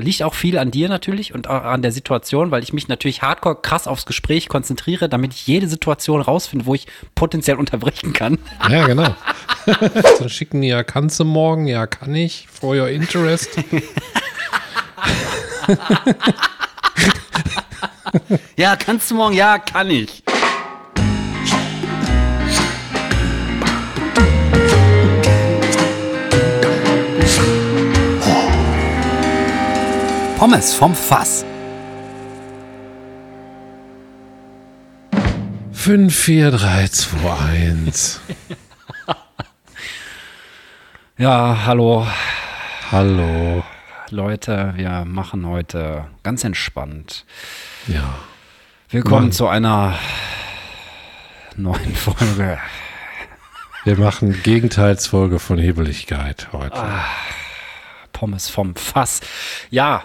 Liegt auch viel an dir natürlich und auch an der Situation, weil ich mich natürlich hardcore krass aufs Gespräch konzentriere, damit ich jede Situation rausfinde, wo ich potenziell unterbrechen kann. Ja, genau. Dann schicken die ja, kannst du morgen? Ja, kann ich. For your interest. ja, kannst du morgen? Ja, kann ich. Pommes vom Fass. 5, 4, 3, 2, 1. Ja, hallo. Hallo. Leute, wir machen heute ganz entspannt. Ja. Willkommen Mann. zu einer neuen Folge. Wir machen Gegenteilsfolge von Hebeligkeit heute. Pommes vom Fass. Ja,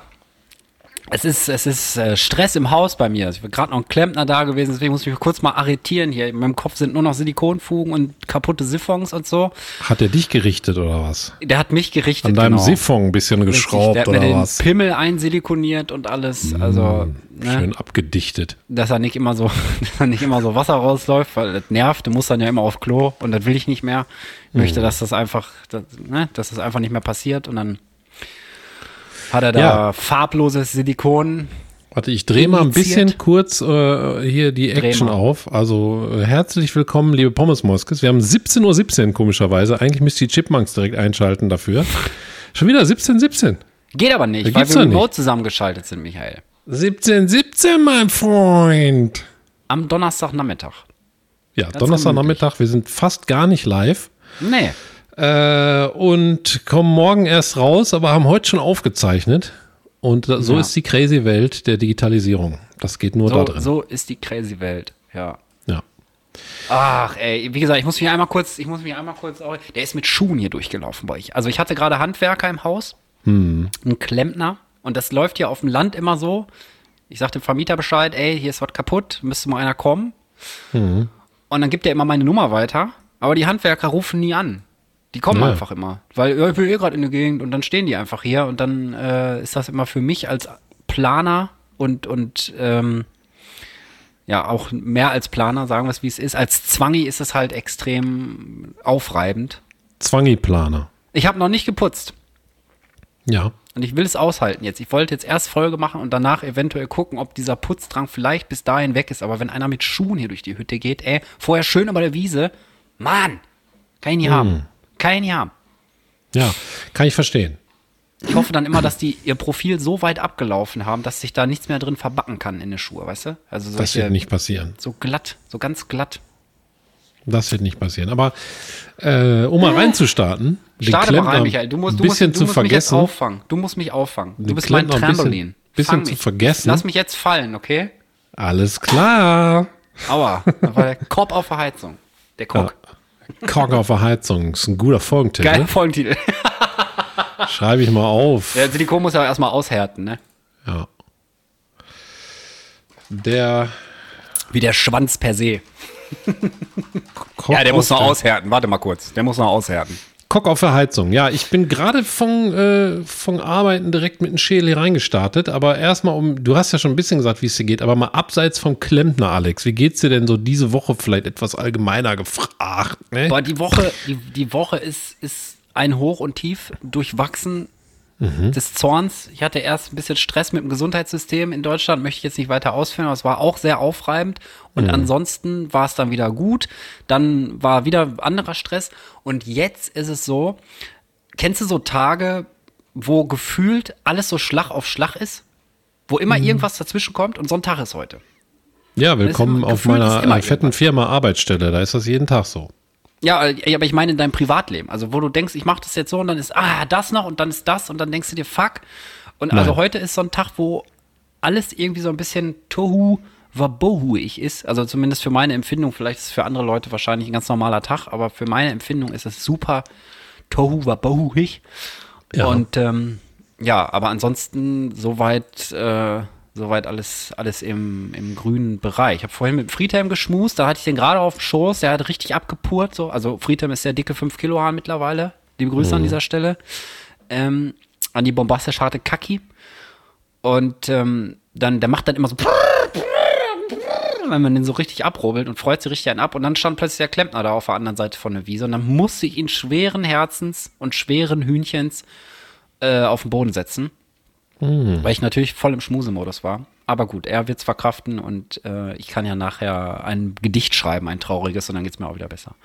es ist, es ist äh, Stress im Haus bei mir. Ich bin gerade noch ein Klempner da gewesen, deswegen muss ich mich kurz mal arretieren hier. In meinem Kopf sind nur noch Silikonfugen und kaputte Siphons und so. Hat er dich gerichtet oder was? Der hat mich gerichtet. An deinem genau. Siphon ein bisschen Richtig, geschraubt Der hat mir oder den was? Pimmel einsilikoniert und alles. Also, ne, Schön abgedichtet. dass er nicht immer so, dass er nicht immer so Wasser rausläuft, weil das nervt. Du musst dann ja immer auf Klo und das will ich nicht mehr. Ich möchte, dass das einfach, dass, ne, dass das einfach nicht mehr passiert und dann hat er da Ja. farbloses Silikon. Warte, ich drehe mal ein bisschen kurz äh, hier die Action auf. Also äh, herzlich willkommen, liebe Pommes Moskes. Wir haben 17.17 Uhr komischerweise. Eigentlich müsst ihr die Chipmunks direkt einschalten dafür. Schon wieder 17.17 Geht aber nicht, weil wir remote zusammengeschaltet sind, Michael. 17.17, mein Freund. Am Donnerstagnachmittag. Ja, Donnerstagnachmittag. Wir sind fast gar nicht live. Nee. Äh, und kommen morgen erst raus, aber haben heute schon aufgezeichnet. Und da- so Ja. ist die crazy Welt der Digitalisierung. Das geht nur da So, drin. so ist die crazy Welt. Ja. Ja. Ach, ey, wie gesagt, ich muss mich einmal kurz, ich muss mich einmal kurz, auch, der ist mit Schuhen hier durchgelaufen bei euch. Also ich hatte gerade Handwerker im Haus, Hm. einen Klempner und das läuft hier auf dem Land immer so. Ich sag dem Vermieter Bescheid, ey, hier ist was kaputt, müsste mal einer kommen. Hm. Und dann gibt er immer meine Nummer weiter, aber die Handwerker rufen nie an. Die kommen Ja. einfach immer, weil ja, ich bin eh gerade in der Gegend und dann stehen die einfach hier und dann äh, ist das immer für mich als Planer und, und ähm, ja, auch mehr als Planer, sagen wir es wie es ist. Als Zwangi ist es halt extrem aufreibend. Zwangi-Planer. Ich habe noch nicht geputzt Ja. und ich will es aushalten jetzt. Ich wollte jetzt erst Folge machen und danach eventuell gucken, ob dieser Putzdrang vielleicht bis dahin weg ist. Aber wenn einer mit Schuhen hier durch die Hütte geht, ey, vorher schön über der Wiese, Mann, kann ich nie haben. Kann ich nie haben. Ja, kann ich verstehen. Ich hoffe dann immer, dass die ihr Profil so weit abgelaufen haben, dass sich da nichts mehr drin verbacken kann in den Schuhe, weißt du? Also Das solche, wird nicht passieren. so glatt, so ganz glatt. Das wird nicht passieren. Aber äh, um mal reinzustarten, den Starte mal rein, Klempner Michael. Du musst, du musst, bisschen du zu musst mich jetzt vergessen. auffangen. Du musst mich auffangen. Du bist mein Klempner ein bisschen- Trampolin. bisschen Fang zu vergessen. Lass mich jetzt fallen, okay? Alles klar. Aua, das war der Korb auf der Heizung. Der Kock. Kork auf der Heizung. Ist ein guter Folgentitel. Geiler Folgentitel. Schreibe ich mal auf. Der Silikon muss ja auch erstmal aushärten, ne? Ja. Der Wie der Schwanz per se. Ja, der muss noch aushärten. Warte mal kurz. Der muss noch aushärten. Kock auf der Heizung. Ja, ich bin gerade von, äh, von Arbeiten direkt mit dem Schädel hier reingestartet. Aber erstmal um, du hast ja schon ein bisschen gesagt, wie es dir geht, aber mal abseits vom Klempner, Alex. Wie geht's dir denn so diese Woche vielleicht etwas allgemeiner gefragt? Ne? Boah, die Woche, die, die Woche ist, ist ein Hoch und Tief durchwachsen des Zorns. Ich hatte erst ein bisschen Stress mit dem Gesundheitssystem in Deutschland, möchte ich jetzt nicht weiter ausführen, aber es war auch sehr aufreibend. Und ansonsten war es dann wieder gut. Dann war wieder anderer Stress. Und jetzt ist es so, kennst du so Tage, wo gefühlt alles so Schlag auf Schlag ist? Wo immer irgendwas dazwischen kommt und so ein Tag ist heute. Ja, willkommen auf meiner äh, fetten Firma Arbeitsstelle. Da ist das jeden Tag so. Ja, äh, aber ich meine in deinem Privatleben. Also, wo du denkst, ich mache das jetzt so und dann ist, ah, das noch und dann ist das und dann denkst du dir, fuck. Und also Nein. heute ist so ein Tag, wo alles irgendwie so ein bisschen tohu wabohuig ist. Also zumindest für meine Empfindung. Vielleicht ist es für andere Leute wahrscheinlich ein ganz normaler Tag, aber für meine Empfindung ist es super tohu wabohuig. Ja. Und ähm, ja, aber ansonsten soweit, äh, soweit alles, alles im, im grünen Bereich. Ich habe vorhin mit Friedhelm geschmust, da hatte ich den gerade auf dem Schoß, der hat richtig abgepurt. So. Also Friedhelm ist der dicke 5 Kilo Hahn mittlerweile. Liebe Grüße an dieser Stelle. Ähm, an die bombastisch harte Kaki. Und ähm, dann, der macht dann immer so, wenn man den so richtig abrubbelt und freut sich richtig einen ab. Und dann stand plötzlich der Klempner da auf der anderen Seite von der Wiese. Und dann musste ich ihn schweren Herzens und schweren Hühnchens äh, auf den Boden setzen. Mhm. Weil ich natürlich voll im Schmusemodus war. Aber gut, er wird es verkraften und äh, ich kann ja nachher ein Gedicht schreiben, ein trauriges, und dann geht es mir auch wieder besser.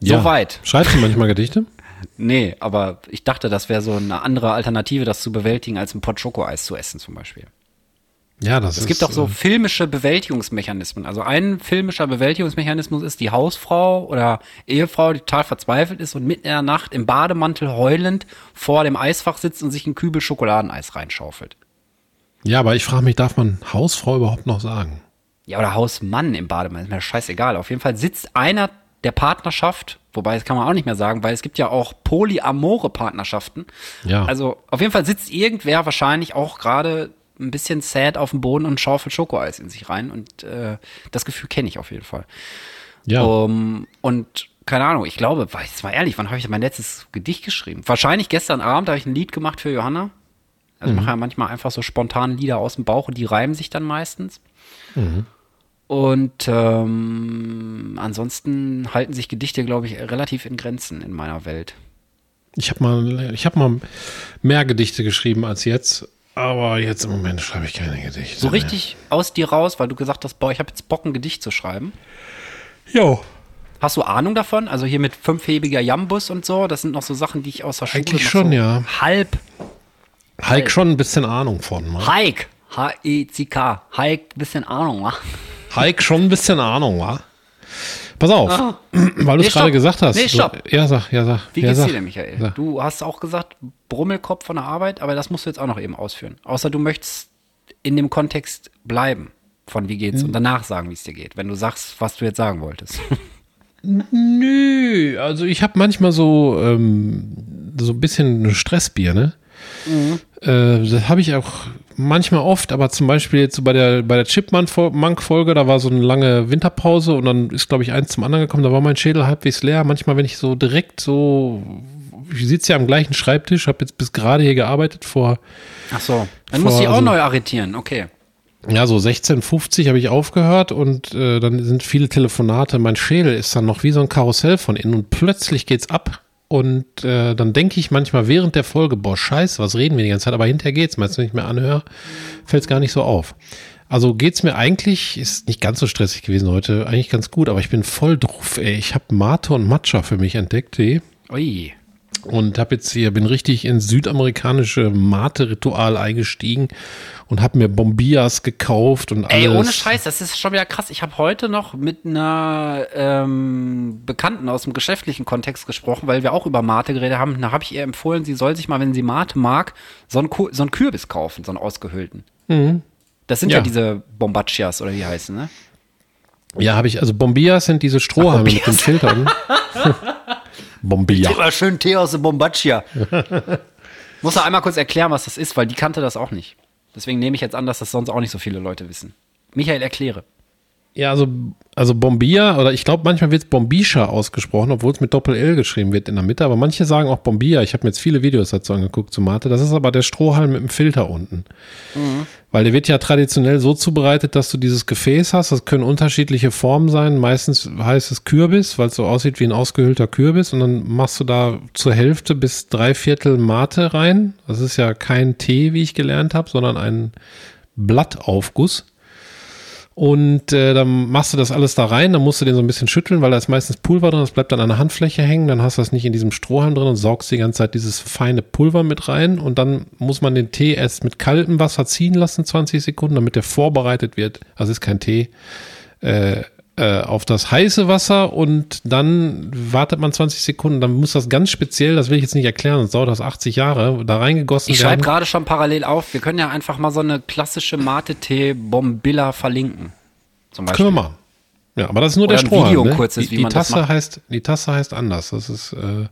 Ja. Soweit. Schreibst du manchmal Gedichte? nee, aber ich dachte, das wäre so eine andere Alternative, das zu bewältigen, als ein Pot Schokoeis zu essen zum Beispiel. Ja, das es ist. Gibt auch so äh, filmische Bewältigungsmechanismen. Also ein filmischer Bewältigungsmechanismus ist die Hausfrau oder Ehefrau, die total verzweifelt ist und mitten in der Nacht im Bademantel heulend vor dem Eisfach sitzt und sich ein Kübel Schokoladeneis reinschaufelt. Ja, aber ich frage mich, darf man Hausfrau überhaupt noch sagen? Ja, oder Hausmann im Bademantel, ist mir scheißegal. Auf jeden Fall sitzt einer der Partnerschaft, wobei das kann man auch nicht mehr sagen, weil es gibt ja auch polyamore Partnerschaften. Ja. Also auf jeden Fall sitzt irgendwer wahrscheinlich auch gerade ein bisschen sad auf dem Boden und schaufelt Schokoeis in sich rein. Und äh, das Gefühl kenne ich auf jeden Fall. Ja. Um, und keine Ahnung, ich glaube, jetzt mal ehrlich, wann habe ich mein letztes Gedicht geschrieben? Wahrscheinlich gestern Abend habe ich ein Lied gemacht für Johanna. Also mhm. ich mache ja manchmal einfach so spontane Lieder aus dem Bauch und die reimen sich dann meistens. Mhm. Und ähm, ansonsten halten sich Gedichte, glaube ich, relativ in Grenzen in meiner Welt. Ich habe mal, ich habe mal mehr Gedichte geschrieben als jetzt. Aber jetzt im Moment schreibe ich keine Gedichte. So richtig mehr. aus dir raus, weil du gesagt hast, boah, ich habe jetzt Bock, ein Gedicht zu schreiben. Jo. Hast du Ahnung davon? Also hier mit fünfhebiger Jambus und so, das sind noch so Sachen, die ich aus der Schule Eigentlich schon, so ja. Halb. Heik schon ein bisschen Ahnung von. Ne? Heik. H-E-C-K. Heik, bisschen Ahnung, wa? Heik schon ein bisschen Ahnung, wa? Pass auf, ah. weil du es gerade gesagt hast. Nee, stopp. Du, ja, sag, ja, sag. Wie ja, geht's sag, dir denn, Michael? Sag. Du hast auch gesagt, Brummelkopf von der Arbeit, aber das musst du jetzt auch noch eben ausführen. Außer du möchtest in dem Kontext bleiben von wie geht's hm. und danach sagen, wie es dir geht, wenn du sagst, was du jetzt sagen wolltest. Nö, also ich habe manchmal so, ähm, so ein bisschen Stressbier, ne? Mhm. Äh, das habe ich auch manchmal oft, aber zum Beispiel jetzt so bei der, bei der Chipmunk-Folge, da war so eine lange Winterpause und dann ist, glaube ich, eins zum anderen gekommen, da war mein Schädel halbwegs leer. Manchmal, wenn ich so direkt so, ich sitze ja am gleichen Schreibtisch, habe jetzt bis gerade hier gearbeitet vor. Ach so, dann vor, muss ich auch also, neu arretieren, okay. Ja, so 16,50 habe ich aufgehört und äh, dann sind viele Telefonate. Mein Schädel ist dann noch wie so ein Karussell von innen und plötzlich geht's ab und äh, dann denke ich manchmal während der Folge, boah, scheiße, was reden wir die ganze Zeit? Aber hinterher geht's, meinst du, wenn ich mir anhöre, fällt es gar nicht so auf. Also geht's mir eigentlich, ist nicht ganz so stressig gewesen heute, eigentlich ganz gut, aber ich bin voll drauf, ey. Ich habe Mate und Matcha für mich entdeckt, ey. Ui. Und habe jetzt hier, bin richtig ins südamerikanische Mate-Ritual eingestiegen und habe mir Bombias gekauft und alles. Ey, ohne Scheiß, das ist schon wieder krass. Ich habe heute noch mit einer ähm, Bekannten aus dem geschäftlichen Kontext gesprochen, weil wir auch über Mate geredet haben. Da habe ich ihr empfohlen, sie soll sich mal, wenn sie Mate mag, so einen, so einen Kürbis kaufen, so einen ausgehöhlten. Mhm. Das sind ja. ja diese Bombacias oder wie heißen, ne? Ja, habe ich, also Bombias sind diese Strohhalme mit den Filtern. Bombilla. Immer schön Tee aus der Bombaccia. Muss er einmal kurz erklären, was das ist, weil die kannte das auch nicht. Deswegen nehme ich jetzt an, dass das sonst auch nicht so viele Leute wissen. Michael, erkläre. Ja, also, also Bombia, oder ich glaube, manchmal wird es Bombisha ausgesprochen, obwohl es mit Doppel-L geschrieben wird in der Mitte, aber manche sagen auch Bombia. Ich habe mir jetzt viele Videos dazu angeguckt zu Mate. Das ist aber der Strohhalm mit dem Filter unten. Mhm. Weil der wird ja traditionell so zubereitet, dass du dieses Gefäß hast. Das können unterschiedliche Formen sein. Meistens heißt es Kürbis, weil es so aussieht wie ein ausgehöhlter Kürbis. Und dann machst du da zur Hälfte bis drei Viertel Mate rein. Das ist ja kein Tee, wie ich gelernt habe, sondern ein Blattaufguss. Und äh, dann machst du das alles da rein, dann musst du den so ein bisschen schütteln, weil da ist meistens Pulver drin, das bleibt dann an der Handfläche hängen, dann hast du das nicht in diesem Strohhalm drin und saugst die ganze Zeit dieses feine Pulver mit rein und dann muss man den Tee erst mit kaltem Wasser ziehen lassen, 20 Sekunden, damit der vorbereitet wird. Also ist kein Tee. Äh, äh, auf das heiße Wasser und dann wartet man 20 Sekunden, dann muss das ganz speziell, das will ich jetzt nicht erklären, sonst dauert das 80 Jahre, da reingegossen ich werden. Ich schreibe gerade schon parallel auf, wir können ja einfach mal so eine klassische Mate-Tee-Bombilla verlinken. Zum Beispiel. Können wir machen. Ja, aber das ist nur Oder der Strohhalm. Ne? die, man Tasse heißt, die Tasse heißt anders. Das ist äh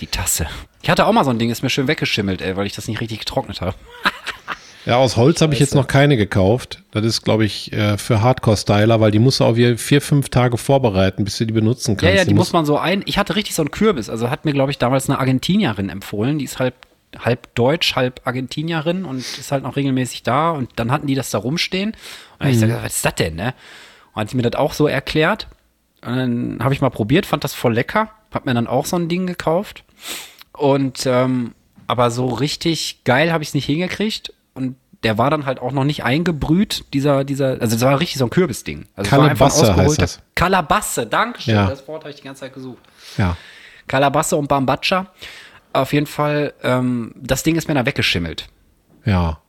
die Tasse. Ich hatte auch mal so ein Ding, ist mir schön weggeschimmelt, ey, weil ich das nicht richtig getrocknet habe. Ja, aus Holz habe ich jetzt noch keine gekauft. Das ist, glaube ich, äh, für Hardcore-Styler, weil die musst du auch vier, vier, fünf Tage vorbereiten, bis du die benutzen kannst. Ja, ja, die, die muss man so ein. Ich hatte richtig so einen Kürbis. Also hat mir, glaube ich, damals eine Argentinierin empfohlen. Die ist halt halb Deutsch, halb Argentinierin und ist halt noch regelmäßig da. Und dann hatten die das da rumstehen. Und dann hab ich gesagt, was ist das denn, ne? Und hat sie mir das auch so erklärt. Und dann habe ich mal probiert, fand das voll lecker. Hab mir dann auch so ein Ding gekauft. Und ähm, aber so richtig geil habe ich es nicht hingekriegt. Und der war dann halt auch noch nicht eingebrüht, dieser, dieser, also das war richtig so ein Kürbisding. Also Kalabasse heißt das. Kalabasse, Dankeschön. Ja. Das Wort habe ich die ganze Zeit gesucht. Ja. Kalabasse und Bambacha. Auf jeden Fall, ähm, das Ding ist mir dann weggeschimmelt. Ja.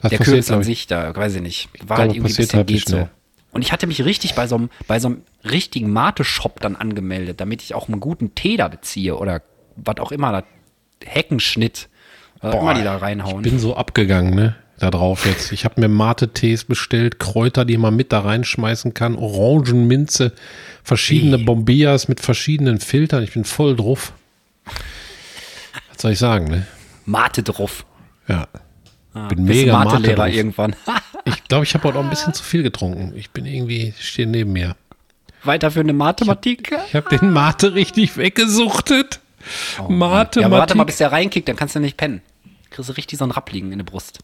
Das Der Kürbis an sich, da weiß ich nicht. War halt irgendwie ein bisschen geht so. Und ich hatte mich richtig bei so einem, bei so einem richtigen Mate-Shop dann angemeldet, damit ich auch einen guten Tee da beziehe oder was auch immer, da Heckenschnitt, was auch immer die da reinhauen. Ich bin so abgegangen, ne? Da drauf jetzt. Ich habe mir Mate-Tees bestellt, Kräuter, die man mit da reinschmeißen kann, Orangenminze, verschiedene Wie? Bombillas mit verschiedenen Filtern. Ich bin voll drauf. Was soll ich sagen, ne? Mate drauf. Ja. bin Bist mega Mate drauf. irgendwann. Ich glaube, ich habe heute auch ein bisschen zu viel getrunken. Ich bin irgendwie, stehe neben mir. Weiterführende Mathematik. Ich habe den Mate richtig weggesuchtet. Mate, Oh Ja, aber warte mal, bis der reinkickt, dann kannst du nicht pennen. Kriegst du richtig so einen Rappliegen in der Brust.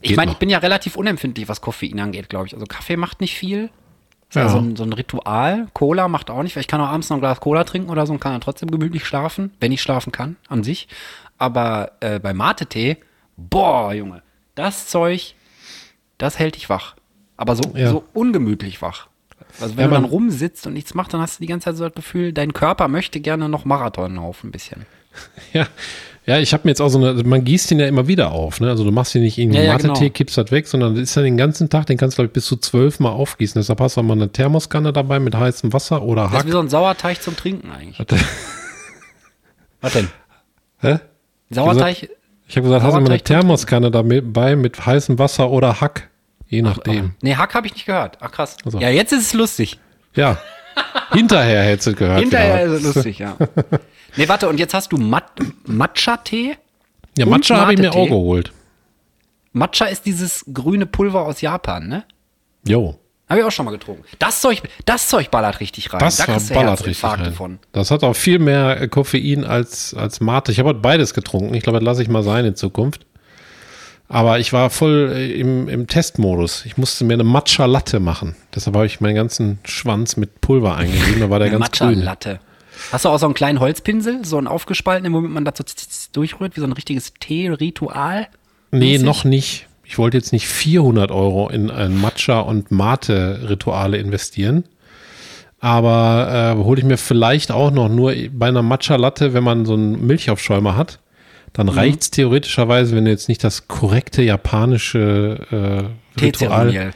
Ich meine, ich bin ja relativ unempfindlich, was Koffein angeht, glaube ich. Also Kaffee macht nicht viel. Ist ja. so, ein, so ein Ritual. Cola macht auch nicht, weil ich kann auch abends noch ein Glas Cola trinken oder so und kann dann trotzdem gemütlich schlafen, wenn ich schlafen kann, an sich. Aber äh, bei Mate-Tee, boah, Junge, das Zeug, das hält dich wach. Aber so, Ja. so ungemütlich wach. Also wenn Ja, du dann man- rumsitzt und nichts machst, dann hast du die ganze Zeit so das Gefühl, dein Körper möchte gerne noch Marathon laufen, ein bisschen. Ja, ja ich habe mir jetzt auch so eine, man gießt den ja immer wieder auf, ne? Also du machst den nicht irgendwie Ja, ja, Mate-Tee, genau. kippst das weg, sondern das ist ja den ganzen Tag, den kannst du, glaube ich, bis zu zwölf Mal aufgießen. Deshalb hast du auch mal eine Thermoskanne dabei mit heißem Wasser oder Das ist Hack. wie so ein Sauerteig zum Trinken eigentlich. Was denn? Hä? Sauerteig? Ich habe gesagt, hast du mal eine Thermoskanne dabei mit heißem Wasser oder Hack? Je nachdem. Nee, Hack habe ich nicht gehört. Ach krass. Also. Ja, jetzt ist es lustig. Ja. Hinterher hättest du gehört. Hinterher wieder. ist es lustig, ja. nee, warte, und jetzt hast du Mat Matcha-Tee? Ja, Matcha habe ich mir auch geholt. Matcha ist dieses grüne Pulver aus Japan, ne? Jo. Habe ich auch schon mal getrunken. Das Zeug, das Zeug ballert richtig rein. Das da ballert richtig rein. von. Das hat auch viel mehr Koffein als, als Mate. Ich habe heute beides getrunken. Ich glaube, das lasse ich mal sein in Zukunft. Aber ich war voll äh, im, im Testmodus. Ich musste mir eine Matcha-Latte machen. Deshalb habe ich meinen ganzen Schwanz mit Pulver eingegeben. Da war der Eine ganz grün. Matcha-Latte. Hast du auch so einen kleinen Holzpinsel, so einen aufgespaltenen, womit man das so tz- tz- durchrührt, wie so ein richtiges Tee-Ritual? Nee, noch nicht. Ich wollte jetzt nicht 400 Euro in ein Matcha- und Mate-Rituale investieren. Aber äh, hole ich mir vielleicht auch noch nur bei einer Matcha-Latte, wenn man so einen Milchaufschäumer hat, dann Mhm. reicht's theoretischerweise, wenn du jetzt nicht das korrekte japanische äh, Ritual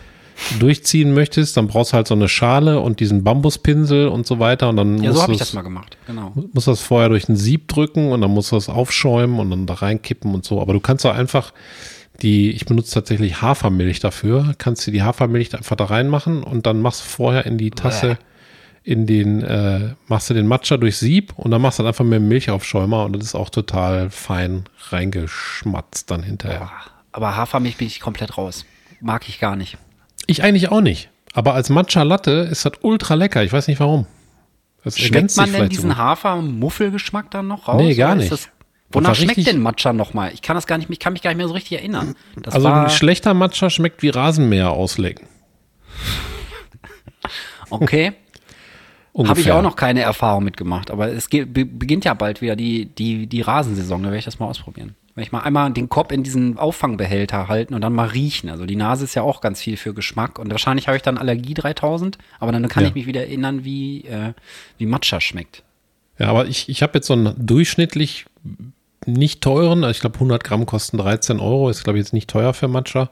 durchziehen möchtest, dann brauchst du halt so eine Schale und diesen Bambuspinsel und so weiter und dann Ja, musst so habe ich das mal gemacht. Genau. musst das vorher durch ein Sieb drücken und dann musst du das aufschäumen und dann da reinkippen und so. Aber du kannst auch einfach die, ich benutze tatsächlich Hafermilch dafür, kannst du die Hafermilch einfach da reinmachen und dann machst du vorher in die Tasse, in den, äh, machst du den Matcha durch Sieb und dann machst du dann einfach mit Milchaufschäumer und das ist auch total fein reingeschmatzt dann hinterher. Aber Hafermilch bin ich komplett raus. Mag ich gar nicht. Ich eigentlich auch nicht. Aber als Matcha Latte ist das ultra lecker. Ich weiß nicht warum. Das Schmeckt man denn diesen sogar. Hafer-Muffelgeschmack dann noch raus? Nee, gar nicht. Das, wonach schmeckt denn Matcha nochmal? Ich kann das gar nicht, ich kann mich gar nicht mehr so richtig erinnern. Das Also ein schlechter Matcha schmeckt wie Rasenmäher auslecken. okay. Habe ich auch noch keine Erfahrung mitgemacht, aber es geht, be, beginnt ja bald wieder die, die, die Rasensaison, da werde ich das mal ausprobieren. Wenn ich mal einmal den Kopf in diesen Auffangbehälter halten und dann mal riechen. Also die Nase ist ja auch ganz viel für Geschmack und wahrscheinlich habe ich dann Allergie 3000, aber dann kann Ja. ich mich wieder erinnern, wie, äh, wie Matcha schmeckt. Ja, aber ich, ich habe jetzt so einen durchschnittlich nicht teuren, also ich glaube 100 Gramm kosten 13 Euro, ist glaube ich jetzt nicht teuer für Matcha.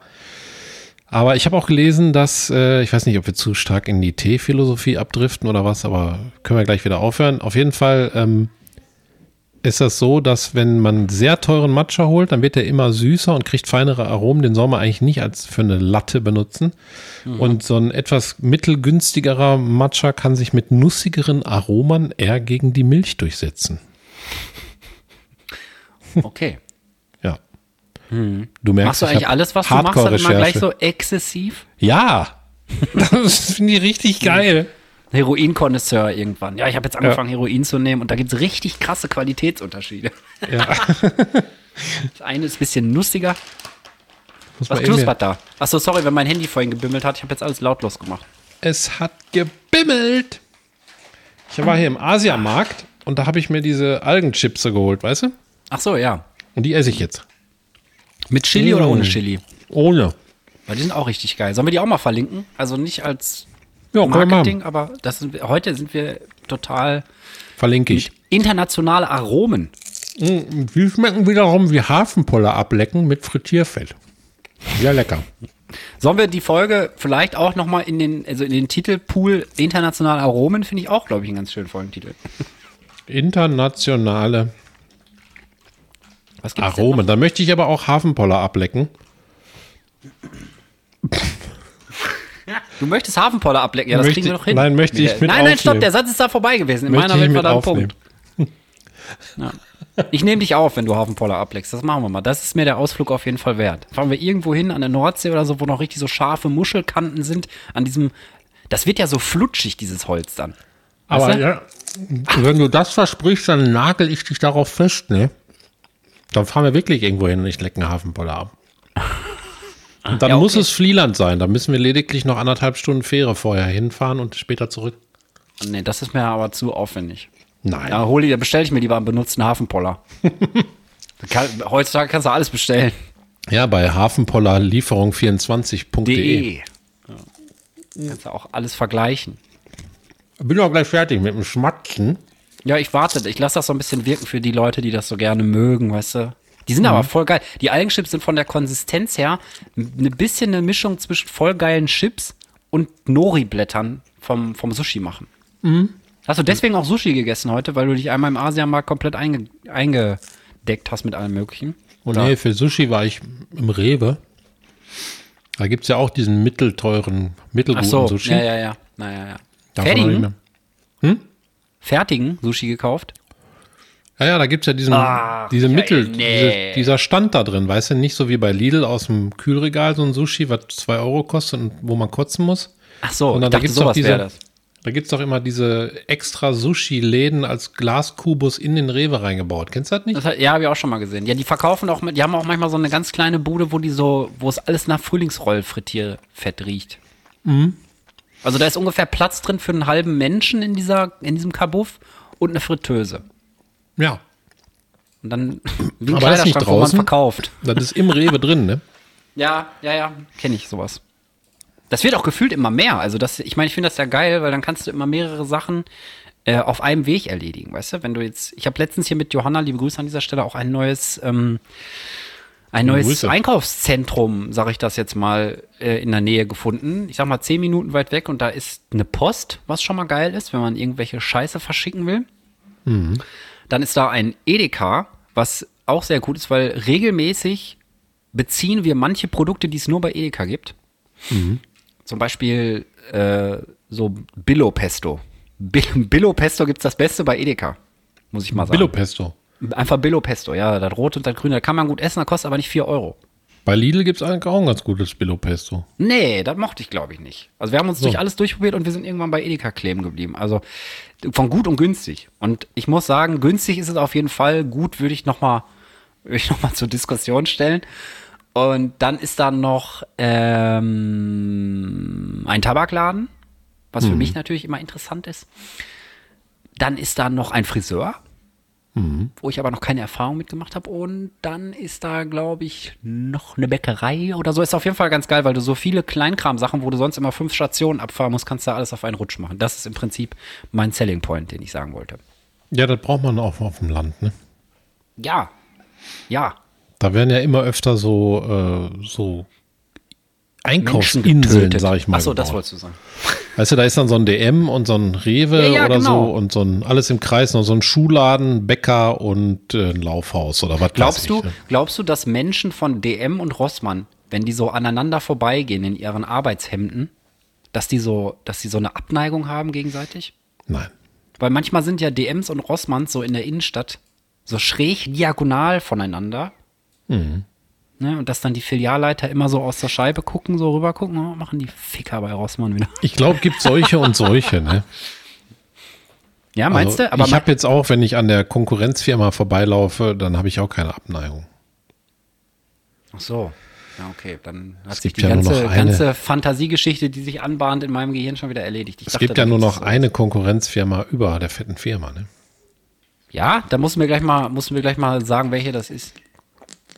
Aber ich habe auch gelesen, dass, äh, ich weiß nicht, ob wir zu stark in die Teephilosophie abdriften oder was, aber können wir gleich wieder aufhören. Auf jeden Fall ähm, ist das so, dass wenn man sehr teuren Matcha holt, dann wird der immer süßer und kriegt feinere Aromen. Den soll man eigentlich nicht als für eine Latte benutzen. Und so ein etwas mittelgünstigerer Matcha kann sich mit nussigeren Aromen eher gegen die Milch durchsetzen. Okay. Ja. Du merkst, Machst du ich eigentlich alles, was du machst, dann immer gleich so exzessiv? Ja. Das finde ich richtig geil. Heroin-Konnoisseur irgendwann. Ja, ich habe jetzt angefangen, Heroin zu nehmen und da gibt es richtig krasse Qualitätsunterschiede. Ja. Das eine ist ein bisschen nussiger. Muss Was knuspert da? Achso, sorry, wenn mein Handy vorhin gebimmelt hat. Ich habe jetzt alles lautlos gemacht. Es hat gebimmelt. Ich war hier im Asiamarkt und da habe ich mir diese Algenchips geholt, weißt du? Ach so, ja. Und die esse ich jetzt. Mit Chili oder Mm. ohne Chili? Ohne. Weil die sind auch richtig geil. Sollen wir die auch mal verlinken? Also nicht als Ja, Marketing, aber das sind, wir- heute sind wir total Verlinke ich. internationale Aromen. Mm, Die schmecken wiederum wie Hafenpoller ablecken mit Frittierfett. Sehr lecker. Sollen wir die Folge vielleicht auch noch mal in den, also in den Titelpool internationale Aromen, finde ich auch, glaube ich, einen ganz schönen Folgentitel. Internationale Was gibt's Aromen. Da möchte ich aber auch Hafenpoller ablecken. Du möchtest Hafenpoller ablecken, ja, das Möchte kriegen wir doch hin. nein, möchte ich mit Nein, nein, stopp, der Satz ist da vorbei gewesen. In Möchte meiner ich Welt war da ein aufnehmen. Punkt. Ja. Ich nehme dich auf, wenn du Hafenpoller ableckst. Das machen wir mal. Das ist mir der Ausflug auf jeden Fall wert. Fahren wir irgendwo hin an der Nordsee oder so, wo noch richtig so scharfe Muschelkanten sind. An diesem, das wird ja so flutschig, dieses Holz dann. Aber Weißt du? ja, wenn du das versprichst, dann nagel ich dich darauf fest, ne? Dann fahren wir wirklich irgendwo hin und ich lecken Hafenpoller ab. Und dann Ja, okay. muss es Flieland sein. Da müssen wir lediglich noch anderthalb Stunden Fähre vorher hinfahren und später zurück. Nee, das ist mir aber zu aufwendig. Nein. Ja, hol dir, bestell ich mir lieber einen benutzten Hafenpoller. Kann, heutzutage kannst du alles bestellen. Ja, bei hafenpollerlieferung24.de. De. Ja. Kannst du auch alles vergleichen. Bin auch gleich fertig mit dem Schmatzen. Ja, ich warte. Ich lasse das so ein bisschen wirken für die Leute, die das so gerne mögen, weißt du. Die sind Mhm. aber voll geil. Die Algenchips sind von der Konsistenz her ein bisschen eine Mischung zwischen voll geilen Chips und Nori-Blättern vom, vom Sushi machen. Mhm. Hast du deswegen auch Sushi gegessen heute, weil du dich einmal im Asiamarkt komplett einge, eingedeckt hast mit allem Möglichen? Oh nee, für Sushi war ich im Rewe. Da gibt es ja auch diesen mittelteuren, Ach mittelguten so, Sushi. ja, ja, ja. Na, ja, ja. Davon hab ich Fertigen, Sushi gekauft? Ja, ja, da gibt es ja diesen, Ah, diese Mittel, nee. diese, dieser Stand da drin, weißt du, nicht so wie bei Lidl aus dem Kühlregal so ein Sushi, was 2 Euro kostet und wo man kotzen muss. Ach so, Sondern ich da dachte, gibt's doch diese-. Da gibt es doch immer diese extra Sushi-Läden als Glaskubus in den Rewe reingebaut. Kennst du das nicht? Das hat, ja, habe ich auch schon mal gesehen. Ja, die verkaufen auch, mit- die haben auch manchmal so eine ganz kleine Bude, wo die so, wo es alles nach Frühlingsroll-Frittierfett riecht. Mhm. Also da ist ungefähr Platz drin für einen halben Menschen in dieser, in diesem Kabuff und eine Fritteuse. Ja. Und dann wie ein Aber das ist nicht Kleiderschrank, wo man draußen? verkauft. Das ist im Rewe drin, ne? Ja, ja, ja, kenne ich sowas. Das wird auch gefühlt immer mehr. Also das, ich meine, ich finde das ja geil, weil dann kannst du immer mehrere Sachen äh, auf einem Weg erledigen, weißt du? Wenn du jetzt, ich habe letztens hier mit Johanna, liebe Grüße an dieser Stelle, auch ein neues, ähm, ein neues Grüße. Einkaufszentrum, sage ich das jetzt mal, äh, in der Nähe gefunden. Ich sag mal zehn Minuten weit weg und da ist eine Post, was schon mal geil ist, wenn man irgendwelche Scheiße verschicken will. Dann ist da ein Edeka, was auch sehr gut ist, weil regelmäßig beziehen wir manche Produkte, die es nur bei Edeka gibt. Zum Beispiel äh, so Billo Pesto. Bi- Billo Pesto gibt's das Beste bei Edeka, muss ich mal sagen. Billo Pesto. Einfach Billo Pesto, ja, das rote und das grüne, das kann man gut essen, das kostet aber nicht 4 Euro. Bei Lidl gibt es eigentlich auch ein ganz gutes Billo Pesto. Nee, das mochte ich, glaube ich, nicht. Also wir haben uns durch alles durchprobiert und wir sind irgendwann bei Edeka kleben geblieben. Also von gut und günstig. Und ich muss sagen, günstig ist es auf jeden Fall. Gut würde ich noch mal, würde ich noch mal zur Diskussion stellen. Und dann ist da noch ähm, ein Tabakladen, was für mich natürlich immer interessant ist. Dann ist da noch ein Friseur, wo ich aber noch keine Erfahrung mitgemacht habe. Und dann ist da, glaube ich, noch eine Bäckerei oder so. Ist auf jeden Fall ganz geil, weil du so viele Kleinkram-Sachen, wo du sonst immer fünf Stationen abfahren musst, kannst du alles auf einen Rutsch machen. Das ist im Prinzip mein Selling Point, den ich sagen wollte. Ja, das braucht man auch auf dem Land, ne? Ja. Ja. Da werden ja immer öfter so, äh, so Einkaufsinseln, sag ich mal. Achso, das wolltest du sagen. Weißt du, da ist dann so ein DM und so ein Rewe Ja, ja, oder genau. so und so ein alles im Kreis, noch so ein Schuhladen, Bäcker und äh, ein Laufhaus oder was weiß Glaubst ich, du, ne? glaubst du, dass Menschen von DM und Rossmann, wenn die so aneinander vorbeigehen in ihren Arbeitshemden, dass die so, dass die so eine Abneigung haben gegenseitig? Nein. Weil manchmal sind ja DMs und Rossmanns so in der Innenstadt so schräg diagonal voneinander. Ne, und dass dann die Filialleiter immer so aus der Scheibe gucken, so rüber gucken, oh, machen die Ficker bei Rossmann wieder. Ich glaube, gibt solche und solche, ne? Ja, meinst also, du? Aber ich habe jetzt auch, wenn ich an der Konkurrenzfirma vorbeilaufe, dann habe ich auch keine Abneigung. Ach so. Ja, okay, dann hat Es sich die ja ganze, ganze Fantasiegeschichte, die sich anbahnt, in meinem Gehirn schon wieder erledigt. Ich Es dachte, gibt ja nur noch eine Konkurrenzfirma über der fetten Firma, ne? Ja, da musst du mir gleich mal, musst du mir gleich mal sagen, welche das ist.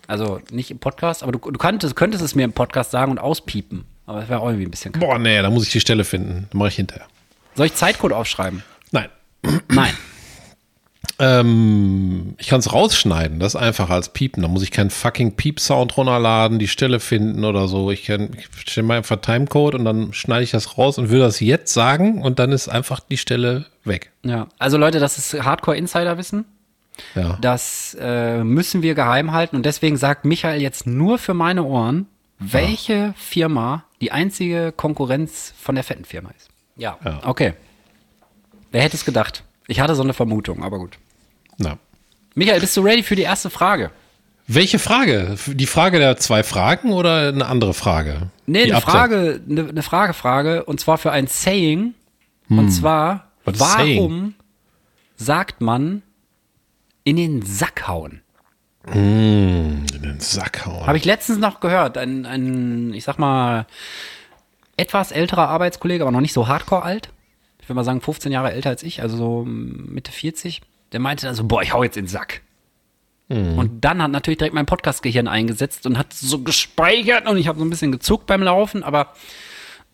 Also nicht im Podcast, aber du, du könntest, könntest es mir im Podcast sagen und auspiepen. Aber das wäre auch irgendwie ein bisschen. Boah, nee, da muss ich die Stelle finden. Mache ich hinterher. Soll ich Zeitcode aufschreiben? Nein. Nein. Ähm, ich kann es rausschneiden, das ist einfacher als piepen. Da muss ich keinen fucking Piep-Sound runterladen, die Stelle finden oder so. Ich kann, ich stelle mal einfach Timecode und dann schneide ich das raus und will das jetzt sagen und dann ist einfach die Stelle weg. Ja. Also Leute, das ist Hardcore-Insider-Wissen. Ja. Das äh, müssen wir geheim halten und deswegen sagt Michael jetzt nur für meine Ohren, welche Firma die einzige Konkurrenz von der fetten Firma ist. Ja. Ja. Okay. Wer hätte es gedacht? Ich hatte so eine Vermutung, aber gut. Na. Michael, bist du ready für die erste Frage? Welche Frage? Die Frage der zwei Fragen oder eine andere Frage? Nee, Die eine Absatz- Frage, eine, eine Frage-Frage, und zwar für ein Saying. Und zwar, warum Saying? sagt man in den Sack hauen? In den Sack hauen. Habe ich letztens noch gehört. Ein, ein, ich sag mal, etwas älterer Arbeitskollege, aber noch nicht so hardcore alt. Ich würde mal sagen, 15 Jahre älter als ich, also so Mitte 40. Der meinte dann so, boah, ich hau jetzt in den Sack. Und dann hat natürlich direkt mein Podcast-Gehirn eingesetzt und hat so gespeichert und ich habe so ein bisschen gezuckt beim Laufen, aber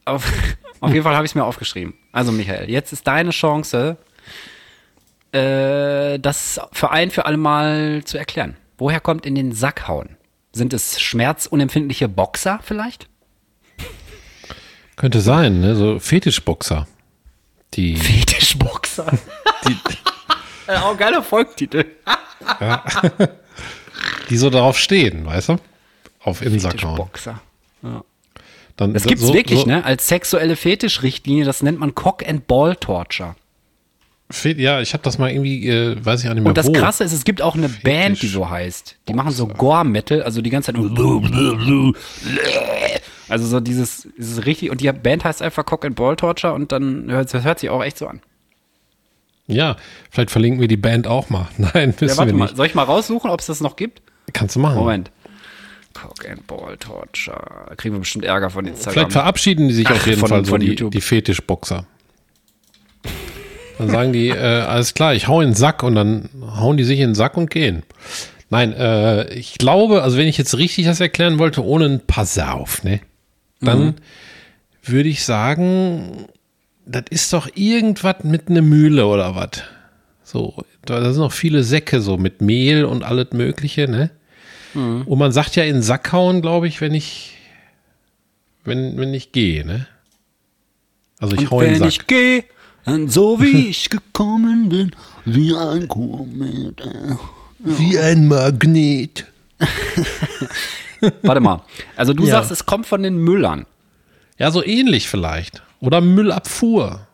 auf, auf jeden Fall habe ich es mir aufgeschrieben. Also Michael, jetzt ist deine Chance, äh, das für ein für alle Mal zu erklären. Woher kommt in den Sack hauen? Sind es schmerzunempfindliche Boxer vielleicht? Könnte sein, ne? So Fetischboxer. Die, Fetischboxer. die, äh, auch geiler Folgtitel. die so darauf stehen, weißt du? Auf in den Sack hauen. Fetischboxer. Dann, Das gibt's so- wirklich, so, ne? Als sexuelle Fetischrichtlinie, das nennt man Cock and Ball Torture. Ja, ich habe das mal irgendwie, äh, weiß ich auch nicht mehr Und das wo. Krasse ist, es gibt auch eine Band, die so heißt. Die machen so Gore-Metal, also die ganze Zeit nur Also so dieses, dieses richtig, und die Band heißt einfach Cock and Ball Torture und dann hört, das hört sich auch echt so an. Ja, vielleicht verlinken wir die Band auch mal. Nein, wissen Ja, warte wir mal, nicht. soll ich mal raussuchen, ob es das noch gibt? Kannst du machen. Moment. Cock and Ball Torture. Da kriegen wir bestimmt Ärger von Instagram. Vielleicht verabschieden die sich Ach, auf jeden von- Fall so von die, die Fetischboxer. Dann sagen die, äh, alles klar, ich hau in den Sack und dann hauen die sich in den Sack und gehen. Nein, äh, ich glaube, also wenn ich jetzt richtig das erklären wollte, ohne ein Pass auf, ne? Dann Mhm. würde ich sagen, das ist doch irgendwas mit einer Mühle oder was. So, da sind noch viele Säcke so mit Mehl und alles Mögliche, ne? Mhm. Und man sagt ja in den Sack hauen, glaube ich, wenn ich, wenn, wenn ich gehe, ne? Also ich Und hau in den wenn Sack. ich gehe, dann so wie ich gekommen bin, wie ein Komet. äh. Wie ein Magnet. Warte mal. Also du Ja. sagst, es kommt von den Müllern. Ja, so ähnlich vielleicht. Oder Müllabfuhr.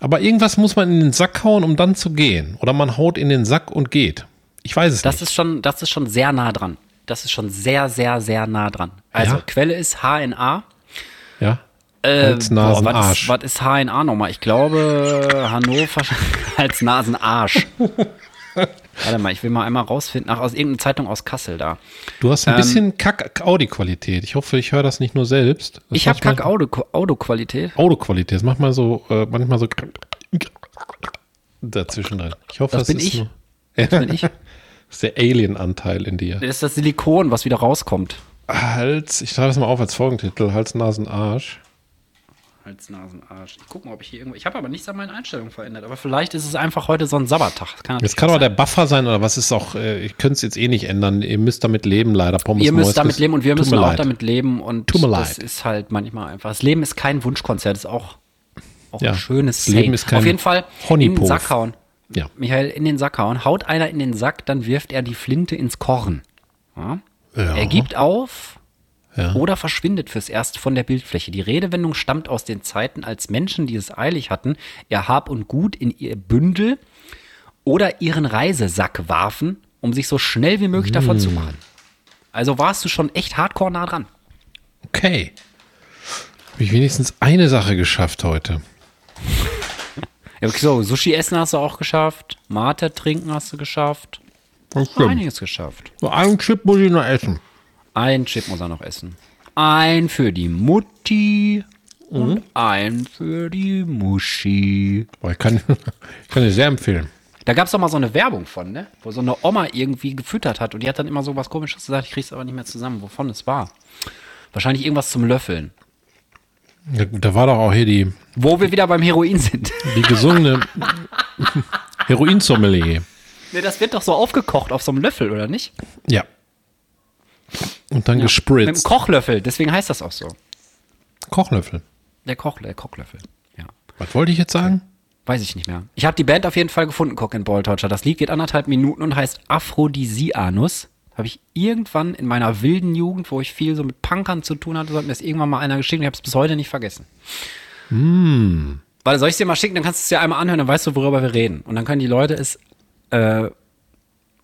Aber irgendwas muss man in den Sack hauen, um dann zu gehen. Oder man haut in den Sack und geht. Ich weiß es Das nicht. ist schon, das ist schon sehr nah dran. Das ist schon sehr, sehr, sehr nah dran. Also Ja? Quelle ist HNA. Ja. Äh, Hals, Nasen, boah, was Arsch. Ist, was ist HNA nochmal? Ich glaube Hannover Hals, Nasen, Arsch. Warte mal, ich will mal einmal rausfinden. Ach, aus irgendeiner Zeitung aus Kassel da. Du hast ein Ähm, bisschen Kack-Audi-Qualität. Ich hoffe, ich höre das nicht nur selbst. Das Ich habe macht kack manchmal- Audio-Qualität. Autoqualität. Das macht mal so, äh, manchmal so dazwischen drin. Ich hoffe, Das das, bin ist ich. nur. Das bin ich. Das ist der Alien-Anteil in dir. Das ist das Silikon, was wieder rauskommt. Hals, ich schreibe das mal auf als Folgentitel. Hals, Nasen, Arsch. Hals, Nasen, Arsch. Ich guck mal, ob ich hier irgendwo. Ich habe aber nichts an meinen Einstellungen verändert. Aber vielleicht ist es einfach heute so ein Sabbattag. Das kann natürlich kann aber auch der Buffer sein oder was ist auch, äh, ich könnte es jetzt eh nicht ändern. Ihr müsst damit leben, leider. Pommes Ihr müsst Moiskes. damit leben und wir Tut müssen auch leid. damit leben. Und Tut mir das leid. ist halt manchmal einfach. Das Leben ist kein Wunschkonzert, das ist auch, auch Ja, ein schönes das Leben ist kein Auf jeden Fall in den. Sack hauen. Ja. Michael, in den Sack hauen. Haut einer in den Sack, dann wirft er die Flinte ins Korn. Ja. Er gibt auf Ja. oder verschwindet fürs Erste von der Bildfläche. Die Redewendung stammt aus den Zeiten, als Menschen, die es eilig hatten, ihr Hab und Gut in ihr Bündel oder ihren Reisesack warfen, um sich so schnell wie möglich davon zu machen. Also warst du schon echt hardcore nah dran. Okay. Habe ich wenigstens eine Sache geschafft heute. Ja, so, Sushi essen hast du auch geschafft. Mate trinken hast du geschafft. Das Noch einiges geschafft. So einen Chip muss ich noch essen. Ein Chip muss er noch essen. Ein für die Mutti und ein für die Muschi. Boah, ich kann, ich kann dir sehr empfehlen. Da gab es doch mal so eine Werbung von, ne? Wo so eine Oma irgendwie gefüttert hat und die hat dann immer so was komisches gesagt. Ich krieg's aber nicht mehr zusammen, wovon es war. Wahrscheinlich irgendwas zum Löffeln. Ja, Da war doch auch hier die, Wo wir wieder beim Heroin sind. die gesungene Heroinsommelier. ne, das wird doch so aufgekocht auf so einem Löffel, oder nicht? Ja. Und dann Mit dem gespritzt. Kochlöffel, deswegen heißt das auch so. Kochlöffel. Der, Koch, der Kochlöffel. Ja. Was wollte ich jetzt sagen? Weiß ich nicht mehr. Ich habe die Band auf jeden Fall gefunden, Cock and Ball Torture. Das Lied geht anderthalb Minuten und heißt Aphrodisianus. Habe ich irgendwann in meiner wilden Jugend, wo ich viel so mit Punkern zu tun hatte, so hat mir das irgendwann mal einer geschickt ich habe es bis heute nicht vergessen. Weil soll ich es dir mal schicken, dann kannst du es dir einmal anhören, dann weißt du, worüber wir reden. Und dann können die Leute es, äh,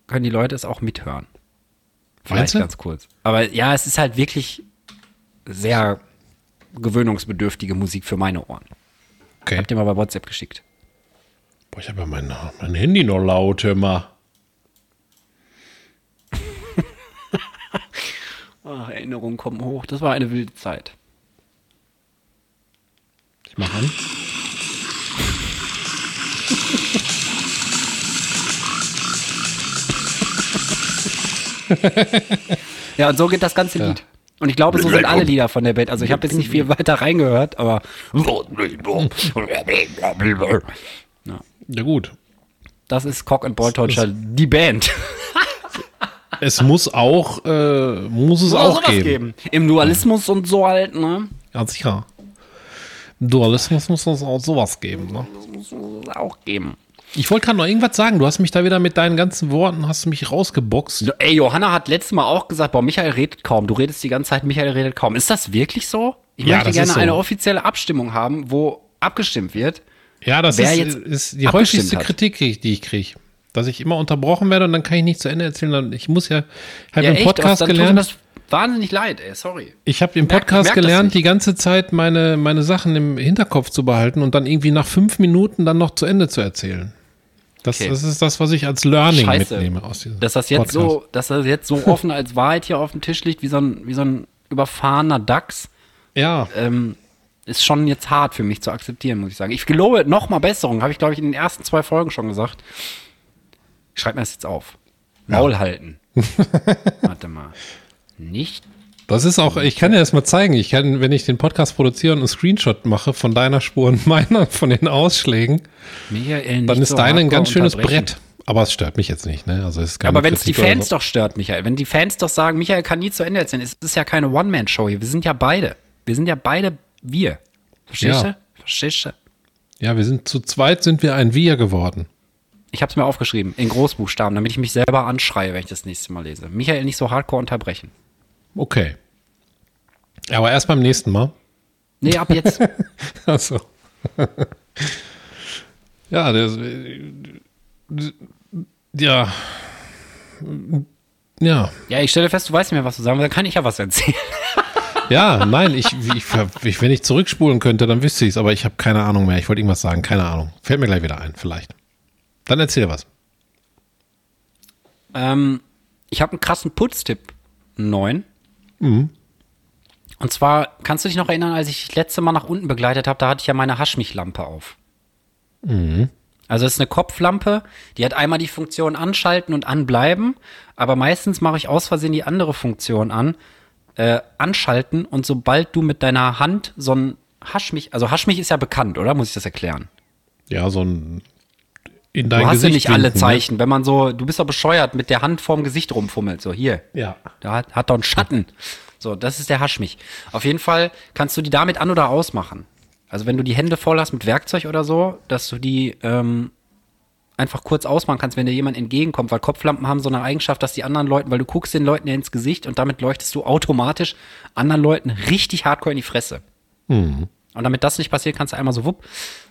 können die Leute es auch mithören. Vielleicht ganz kurz. Aber ja, es ist halt wirklich sehr gewöhnungsbedürftige Musik für meine Ohren. Okay. Hab dir mal bei WhatsApp geschickt. Boah, ich habe ja mein, mein Handy noch laut, hör mal. Ach, Erinnerungen kommen hoch. Das war eine wilde Zeit. Ich mach an. Ja, und so geht das ganze Lied. Und ich glaube, so sind alle Lieder von der Band. Also ich habe jetzt nicht viel weiter reingehört, aber Ja gut. das ist Cock and Ball Torture, die Band. Es muss auch, äh, muss es Soll auch sowas geben. Im Dualismus und so halt, ne? Ja, sicher. Im Dualismus muss es auch sowas geben, ne? Das muss es auch geben. Ich wollte gerade noch irgendwas sagen. Du hast mich da wieder mit deinen ganzen Worten, hast mich rausgeboxt. Ey, Johanna hat letztes Mal auch gesagt, boah, Michael redet kaum. Du redest die ganze Zeit, Michael redet kaum. Ist das wirklich so? Ich Ja, möchte gerne so. eine offizielle Abstimmung haben, wo abgestimmt wird. Ja, das ist, ist die häufigste hat. Kritik, die ich- kriege. Dass ich immer unterbrochen werde und dann kann ich nicht zu Ende erzählen. Ich muss ja, habe Ja, im echt, Podcast mir gelernt, das wahnsinnig leid, ey, sorry. ich habe im merk- Podcast merk das gelernt, die ganze Zeit meine, meine Sachen im Hinterkopf zu behalten und dann irgendwie nach fünf Minuten dann noch zu Ende zu erzählen. Das, Okay. das ist das, was ich als Learning Scheiße. mitnehme aus diesem Dass das jetzt Podcast. so, dass das jetzt so offen als Wahrheit hier auf dem Tisch liegt, wie so ein, wie so ein überfahrener Dachs, Ja, ähm, ist schon jetzt hart für mich zu akzeptieren, muss ich sagen. Ich gelobe noch mal Besserung, habe ich glaube ich in den ersten zwei Folgen schon gesagt. Ich schreibe mir das jetzt auf. Maul halten. Warte mal. Nicht das ist auch, ich kann dir das mal zeigen. Ich kann, wenn ich den Podcast produziere und einen Screenshot mache von deiner Spur und meiner, von den Ausschlägen, Michael dann ist so deine ein ganz schönes. Brett. Aber es stört mich jetzt nicht, ne? Also es ist Aber wenn es die Fans so. doch stört, Michael, wenn die Fans doch sagen, Michael kann nie zu Ende erzählen, es ist ja keine One-Man-Show hier. Wir sind ja beide. Wir sind ja beide wir. Verstehst Ja. du? Verstehst du? Ja, wir sind zu zweit sind wir ein Wir geworden. Ich habe es mir aufgeschrieben, in Großbuchstaben, damit ich mich selber anschreie, wenn ich das nächste Mal lese. Michael nicht so hardcore unterbrechen. Okay. Aber erst beim nächsten Mal. Nee, ab jetzt. Achso. ja, das, ja. Ja. ja, ich stelle fest, du weißt nicht mehr, was du sagen willst, dann kann ich ja was erzählen. Ja, nein, ich, ich, ich, wenn ich zurückspulen könnte, dann wüsste ich es, aber ich habe keine Ahnung mehr. Ich wollte irgendwas sagen, keine Ahnung. Fällt mir gleich wieder ein, vielleicht. Dann erzähl was. Ähm, ich habe einen krassen Putztipp. Neuen. Mhm. Und zwar, kannst du dich noch erinnern, als ich dich letzte Mal nach unten begleitet habe, da hatte ich ja meine Haschmich-Lampe auf. Mhm. Also es ist eine Kopflampe, die hat einmal die Funktion anschalten und anbleiben, aber meistens mache ich aus Versehen die andere Funktion an, äh, anschalten und sobald du mit deiner Hand so ein Haschmich, also Haschmich ist ja bekannt, oder? Muss ich das erklären? Ja, so ein in dein Du hast ja Gesicht nicht alle winken, ne? Zeichen. Wenn man so, du bist doch bescheuert, mit der Hand vorm Gesicht rumfummelt. So, hier. Ja. Da hat, hat doch einen Schatten. So, das ist der Haschmich. Auf jeden Fall kannst du die damit an- oder ausmachen. Also wenn du die Hände voll hast mit Werkzeug oder so, dass du die ähm, einfach kurz ausmachen kannst, wenn dir jemand entgegenkommt, weil Kopflampen haben so eine Eigenschaft, dass die anderen Leuten, weil du guckst den Leuten ja ins Gesicht und damit leuchtest du automatisch anderen Leuten richtig hardcore in die Fresse. Und damit das nicht passiert, kannst du einmal so wupp.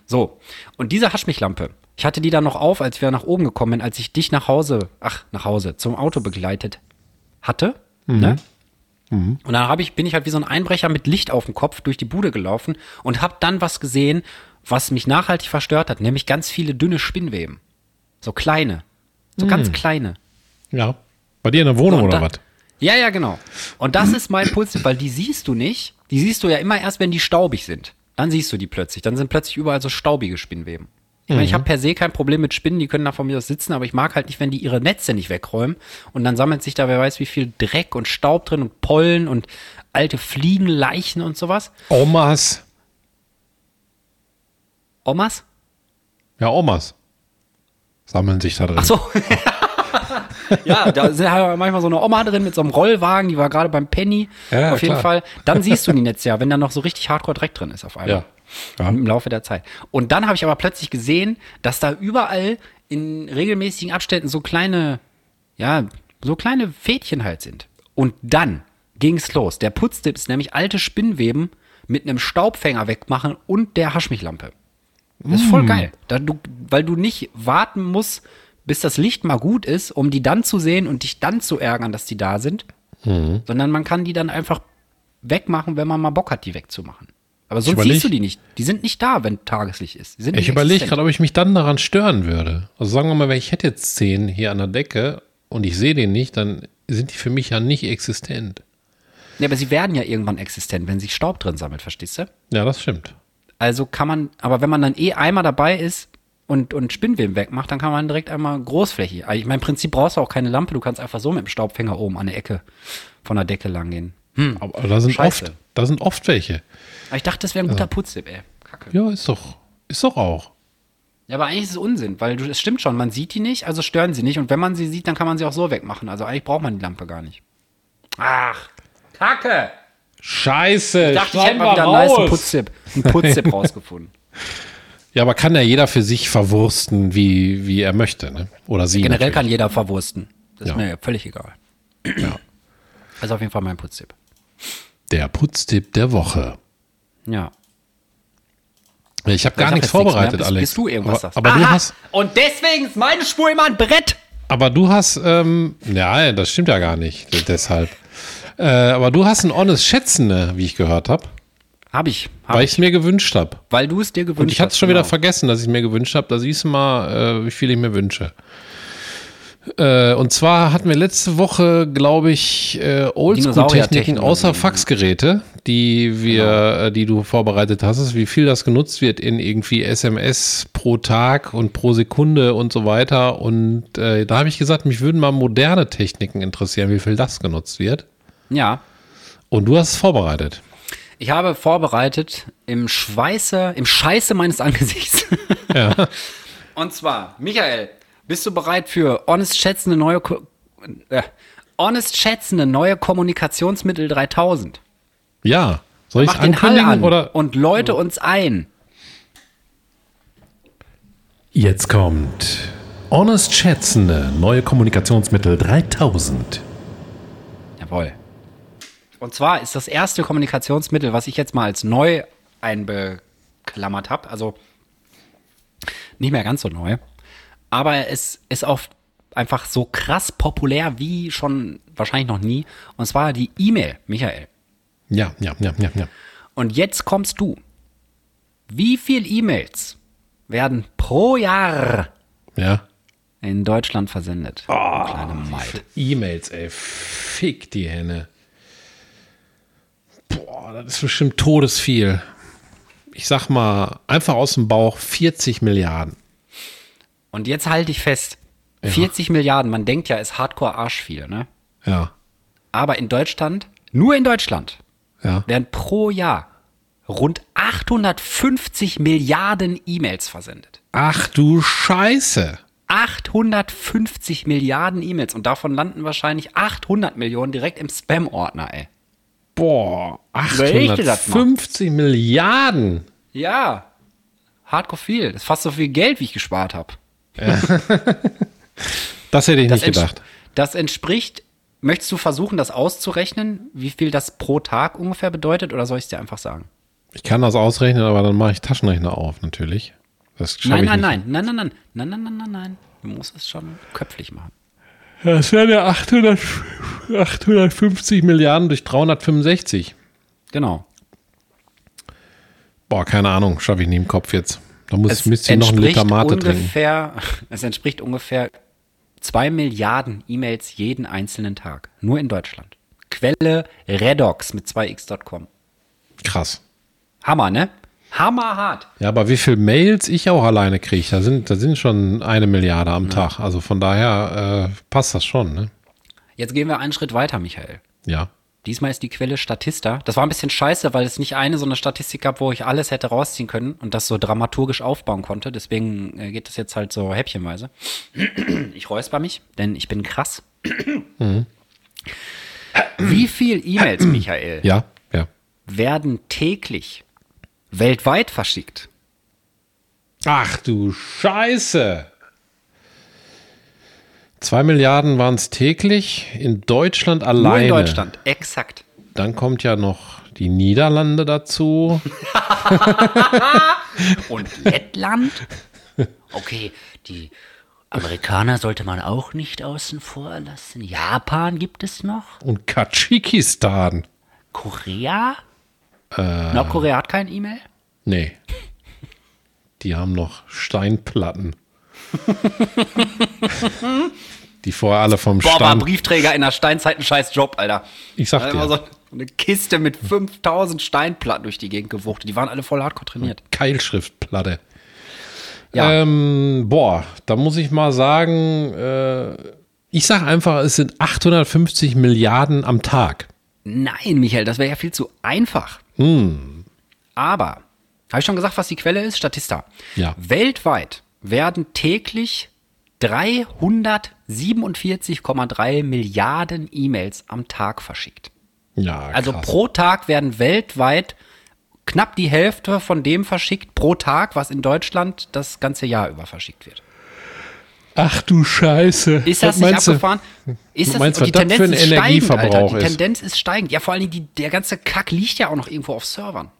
So. Und diese Haschmichlampe, ich hatte die dann noch auf, als wir nach oben gekommen sind, als ich dich nach Hause, ach, nach Hause, zum Auto begleitet hatte. Ne? Und dann ich, bin ich halt wie so ein Einbrecher mit Licht auf dem Kopf durch die Bude gelaufen und habe dann was gesehen, was mich nachhaltig verstört hat, nämlich ganz viele dünne Spinnweben. So kleine. So ganz kleine. Ja. Bei dir in der Wohnung So, oder was? Ja, ja, genau. Und das ist mein Puls, weil die siehst du nicht. Die siehst du ja immer erst, wenn die staubig sind. Dann siehst du die plötzlich. Dann sind plötzlich überall so staubige Spinnweben. Ich meine, ich habe per se kein Problem mit Spinnen, die können da von mir aus sitzen, aber ich mag halt nicht, wenn die ihre Netze nicht wegräumen und dann sammelt sich da, wer weiß, wie viel Dreck und Staub drin und Pollen und alte Fliegenleichen und sowas. Omas. Omas? Ja, Omas. Sammeln sich da drin. Ach so. ja, da ist ja manchmal so eine Oma drin mit so einem Rollwagen, die war gerade beim Penny. Ja, auf jeden klar. Fall. Dann siehst du die Netze ja, wenn da noch so richtig Hardcore Dreck drin ist auf einmal. Ja. Ja. Im Laufe der Zeit. Und dann habe ich aber plötzlich gesehen, dass da überall in regelmäßigen Abständen so kleine, ja, so kleine Fädchen halt sind. Und dann ging's los. Der Putztipp ist nämlich alte Spinnweben mit einem Staubfänger wegmachen und der Haschmichlampe. Das ist voll geil. Da du, weil du nicht warten musst, bis das Licht mal gut ist, um die dann zu sehen und dich dann zu ärgern, dass die da sind. Sondern man kann die dann einfach wegmachen, wenn man mal Bock hat, die wegzumachen. Aber sonst überleg- siehst du die nicht. Die sind nicht da, wenn Tageslicht ist. Ich überlege gerade, ob ich mich dann daran stören würde. Also sagen wir mal, wenn ich hätte jetzt zehn hier an der Decke und ich sehe den nicht, dann sind die für mich ja nicht existent. Ja, aber sie werden ja irgendwann existent, wenn sich Staub drin sammelt, verstehst du? Ja, das stimmt. Also kann man, aber wenn man dann eh einmal dabei ist und, und Spinnweben wegmacht, dann kann man direkt einmal großflächig. Also Ich meine, im Prinzip brauchst du auch keine Lampe, du kannst einfach so mit dem Staubfänger oben an der Ecke von der Decke lang gehen. Hm. Aber da sind Scheiße. oft, da sind oft welche. Aber ich dachte, das wäre ein guter Putztipp, ey. Kacke. Ja, ist doch, ist doch auch. Ja, aber eigentlich ist es Unsinn, weil du, es stimmt schon, man sieht die nicht, also stören sie nicht. Und wenn man sie sieht, dann kann man sie auch so wegmachen. Also eigentlich braucht man die Lampe gar nicht. Ach, Kacke! Scheiße. Ich dachte, ich hätte mal wieder einen nice Putztipp, einen Putztipp rausgefunden. Ja, aber kann ja jeder für sich verwursten, wie, wie er möchte, ne? Oder sie. Generell natürlich. kann jeder verwursten. Das Ja. ist mir ja völlig egal. Ja. Also auf jeden Fall mein Putztipp. Der Putztipp der Woche. Ja. Ich habe gar Sag nichts nichts vorbereitet, bis, Alex. Bis du irgendwas aber, aber du hast, Und deswegen ist meine Spur immer ein Brett. aber du hast, ähm, ja, das stimmt ja gar nicht. Deshalb. Äh, aber du hast ein honest Schätzende, wie ich gehört habe, Hab ich. Hab weil ich. es mir gewünscht habe. Weil du es dir gewünscht Und ich hatte es hast, schon wieder genau. vergessen, dass ich mir gewünscht habe. Da siehst du mal, äh, wie viel ich mir wünsche. Äh, und zwar hatten wir letzte Woche, glaube ich, äh, Oldschool-Techniken außer Faxgeräte, die wir, äh, die du vorbereitet hast, wie viel das genutzt wird in irgendwie SMS pro Tag und pro Sekunde und so weiter. Und äh, da habe ich gesagt, mich würden mal moderne Techniken interessieren, wie viel das genutzt wird. Ja. Und du hast es vorbereitet. Ich habe vorbereitet im Schweiße, im Scheiße meines Angesichts. Ja. Und zwar, Michael, bist du bereit für honest schätzende neue, Ko äh, honest schätzende neue Kommunikationsmittel 3000? Ja. Soll ich Mach den Hall ankündigen an oder? und läute uns ein. Jetzt kommt Honest Schätzende, neue Kommunikationsmittel 3000. Jawohl. Und zwar ist das erste Kommunikationsmittel, was ich jetzt mal als neu einbeklammert habe, also nicht mehr ganz so neu, aber es ist auch einfach so krass populär wie schon wahrscheinlich noch nie. Und zwar die E-Mail, Michael. Ja, ja, ja, ja, ja. Und jetzt kommst du. Wie viel E-Mails werden pro Jahr Ja. in Deutschland versendet? du kleine Maid. E-Mails, ey. Fick die Henne. Boah, das ist bestimmt todesviel. Ich sag mal, einfach aus dem Bauch 40 Milliarden. Und jetzt halte ich fest. 40 Milliarden, man denkt ja, ist hardcore Arsch viel, ne? Ja. Aber in Deutschland, nur in Deutschland, Ja. werden pro Jahr rund 850 Milliarden E-Mails versendet. Ach du Scheiße. 850 Milliarden E-Mails und davon landen wahrscheinlich 800 Millionen direkt im Spam-Ordner, ey. Boah, Überleg dir das mal. 850 Milliarden. Ja, hardcore viel. Das ist fast so viel Geld, wie ich gespart habe. Das hätte ich Das, nicht gedacht. das entspricht, möchtest du versuchen, das auszurechnen, wie viel das pro Tag ungefähr bedeutet, oder soll ich es dir einfach sagen? Ich kann das ausrechnen, aber dann mache ich Taschenrechner auf, natürlich. Das Nein, nein, nein, nein, nein, nein, nein, nein, nein, nein, nein. Du musst es schon köpflich machen. Das wären ja 800, 850 Milliarden durch 365. Genau. Boah, keine Ahnung, schaffe ich nie im Kopf jetzt. Da muss Es müsst ihr noch einen entspricht Liter Mate trinken. ungefähr, es entspricht ungefähr zwei Milliarden E-Mails jeden einzelnen Tag. Nur in Deutschland. Quelle Redox mit 2x.com. Krass. Hammer, ne? Hammerhart. Ja, aber wie viel Mails ich auch alleine kriege, da sind, da sind schon eine Milliarde am Tag. Also von daher äh, passt das schon, ne? Jetzt gehen wir einen Schritt weiter, Michael. Ja. Diesmal ist die Quelle Statista. Das war ein bisschen scheiße, weil es nicht eine so eine Statistik gab, wo ich alles hätte rausziehen können und das so dramaturgisch aufbauen konnte. Deswegen äh, geht das jetzt halt so häppchenweise. Ich räusper mich, denn ich bin krass. Wie viel E-Mails, Michael, Ja, ja. werden täglich weltweit verschickt? Ach du Scheiße. Zwei Milliarden waren es täglich in Deutschland alleine. Nur in Deutschland, exakt. Dann kommt ja noch die Niederlande dazu. Und Lettland? Okay, die Amerikaner sollte man auch nicht außen vor lassen. Japan gibt es noch. Und Tadschikistan. Korea? Nordkorea hat kein E-Mail? Nee. Die haben noch Steinplatten. die vorher alle vom Boah, war Stein. Briefträger in der Steinzeit ein scheiß Job, Alter. Ich sag dir. war so eine Kiste mit 5000 Steinplatten durch die Gegend gewuchtet. Die waren alle voll hardcore trainiert. Keilschriftplatte. Ja. Ähm, boah, da muss ich mal sagen, äh, ich sag einfach, es sind 850 Milliarden am Tag. Nein, Michael, das wäre ja viel zu einfach. Hm. Aber, habe ich schon gesagt, was die Quelle ist? Statista. Ja. Weltweit werden täglich 347,3 Milliarden E-Mails am Tag verschickt. Ja, Also krass. pro Tag werden weltweit knapp die Hälfte von dem verschickt pro Tag, was in Deutschland das ganze Jahr über verschickt wird. Ach du Scheiße. Ist das Was nicht meinst du? abgefahren? Ist das, meinst, und die was das für ein Tendenz ist steigend, Energieverbrauch Alter. Die? Tendenz ist steigend. Ja, vor allen Dingen, die, der ganze Kack liegt ja auch noch irgendwo auf Servern.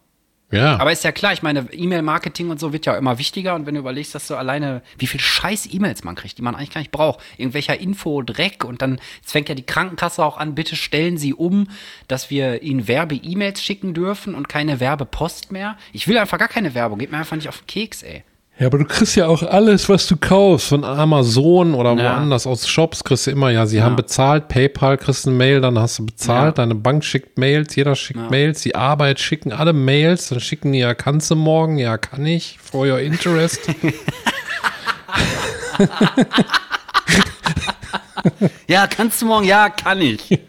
Ja. Aber ist ja klar, ich meine, E-Mail-Marketing und so wird ja immer wichtiger. Und wenn du überlegst, dass du alleine, wie viel scheiß E-Mails man kriegt, die man eigentlich gar nicht braucht. Irgendwelcher Info-Dreck. Und dann, jetzt fängt ja die Krankenkasse auch an, bitte stellen Sie um, dass wir Ihnen Werbe-E-Mails schicken dürfen und keine Werbepost mehr. Ich will einfach gar keine Werbung. Geht mir einfach nicht auf den Keks, ey. Ja, aber du kriegst ja auch alles, was du kaufst, von Amazon oder Ja. woanders aus Shops, kriegst du immer, ja, sie haben bezahlt, PayPal kriegst eine Mail, dann hast du bezahlt, Ja. deine Bank schickt Mails, jeder schickt Mails, die Arbeit schicken alle Mails, dann schicken die, ja, kannst du morgen, ja, kann ich, for your interest. Ja, kannst du morgen? Ja, kann ich.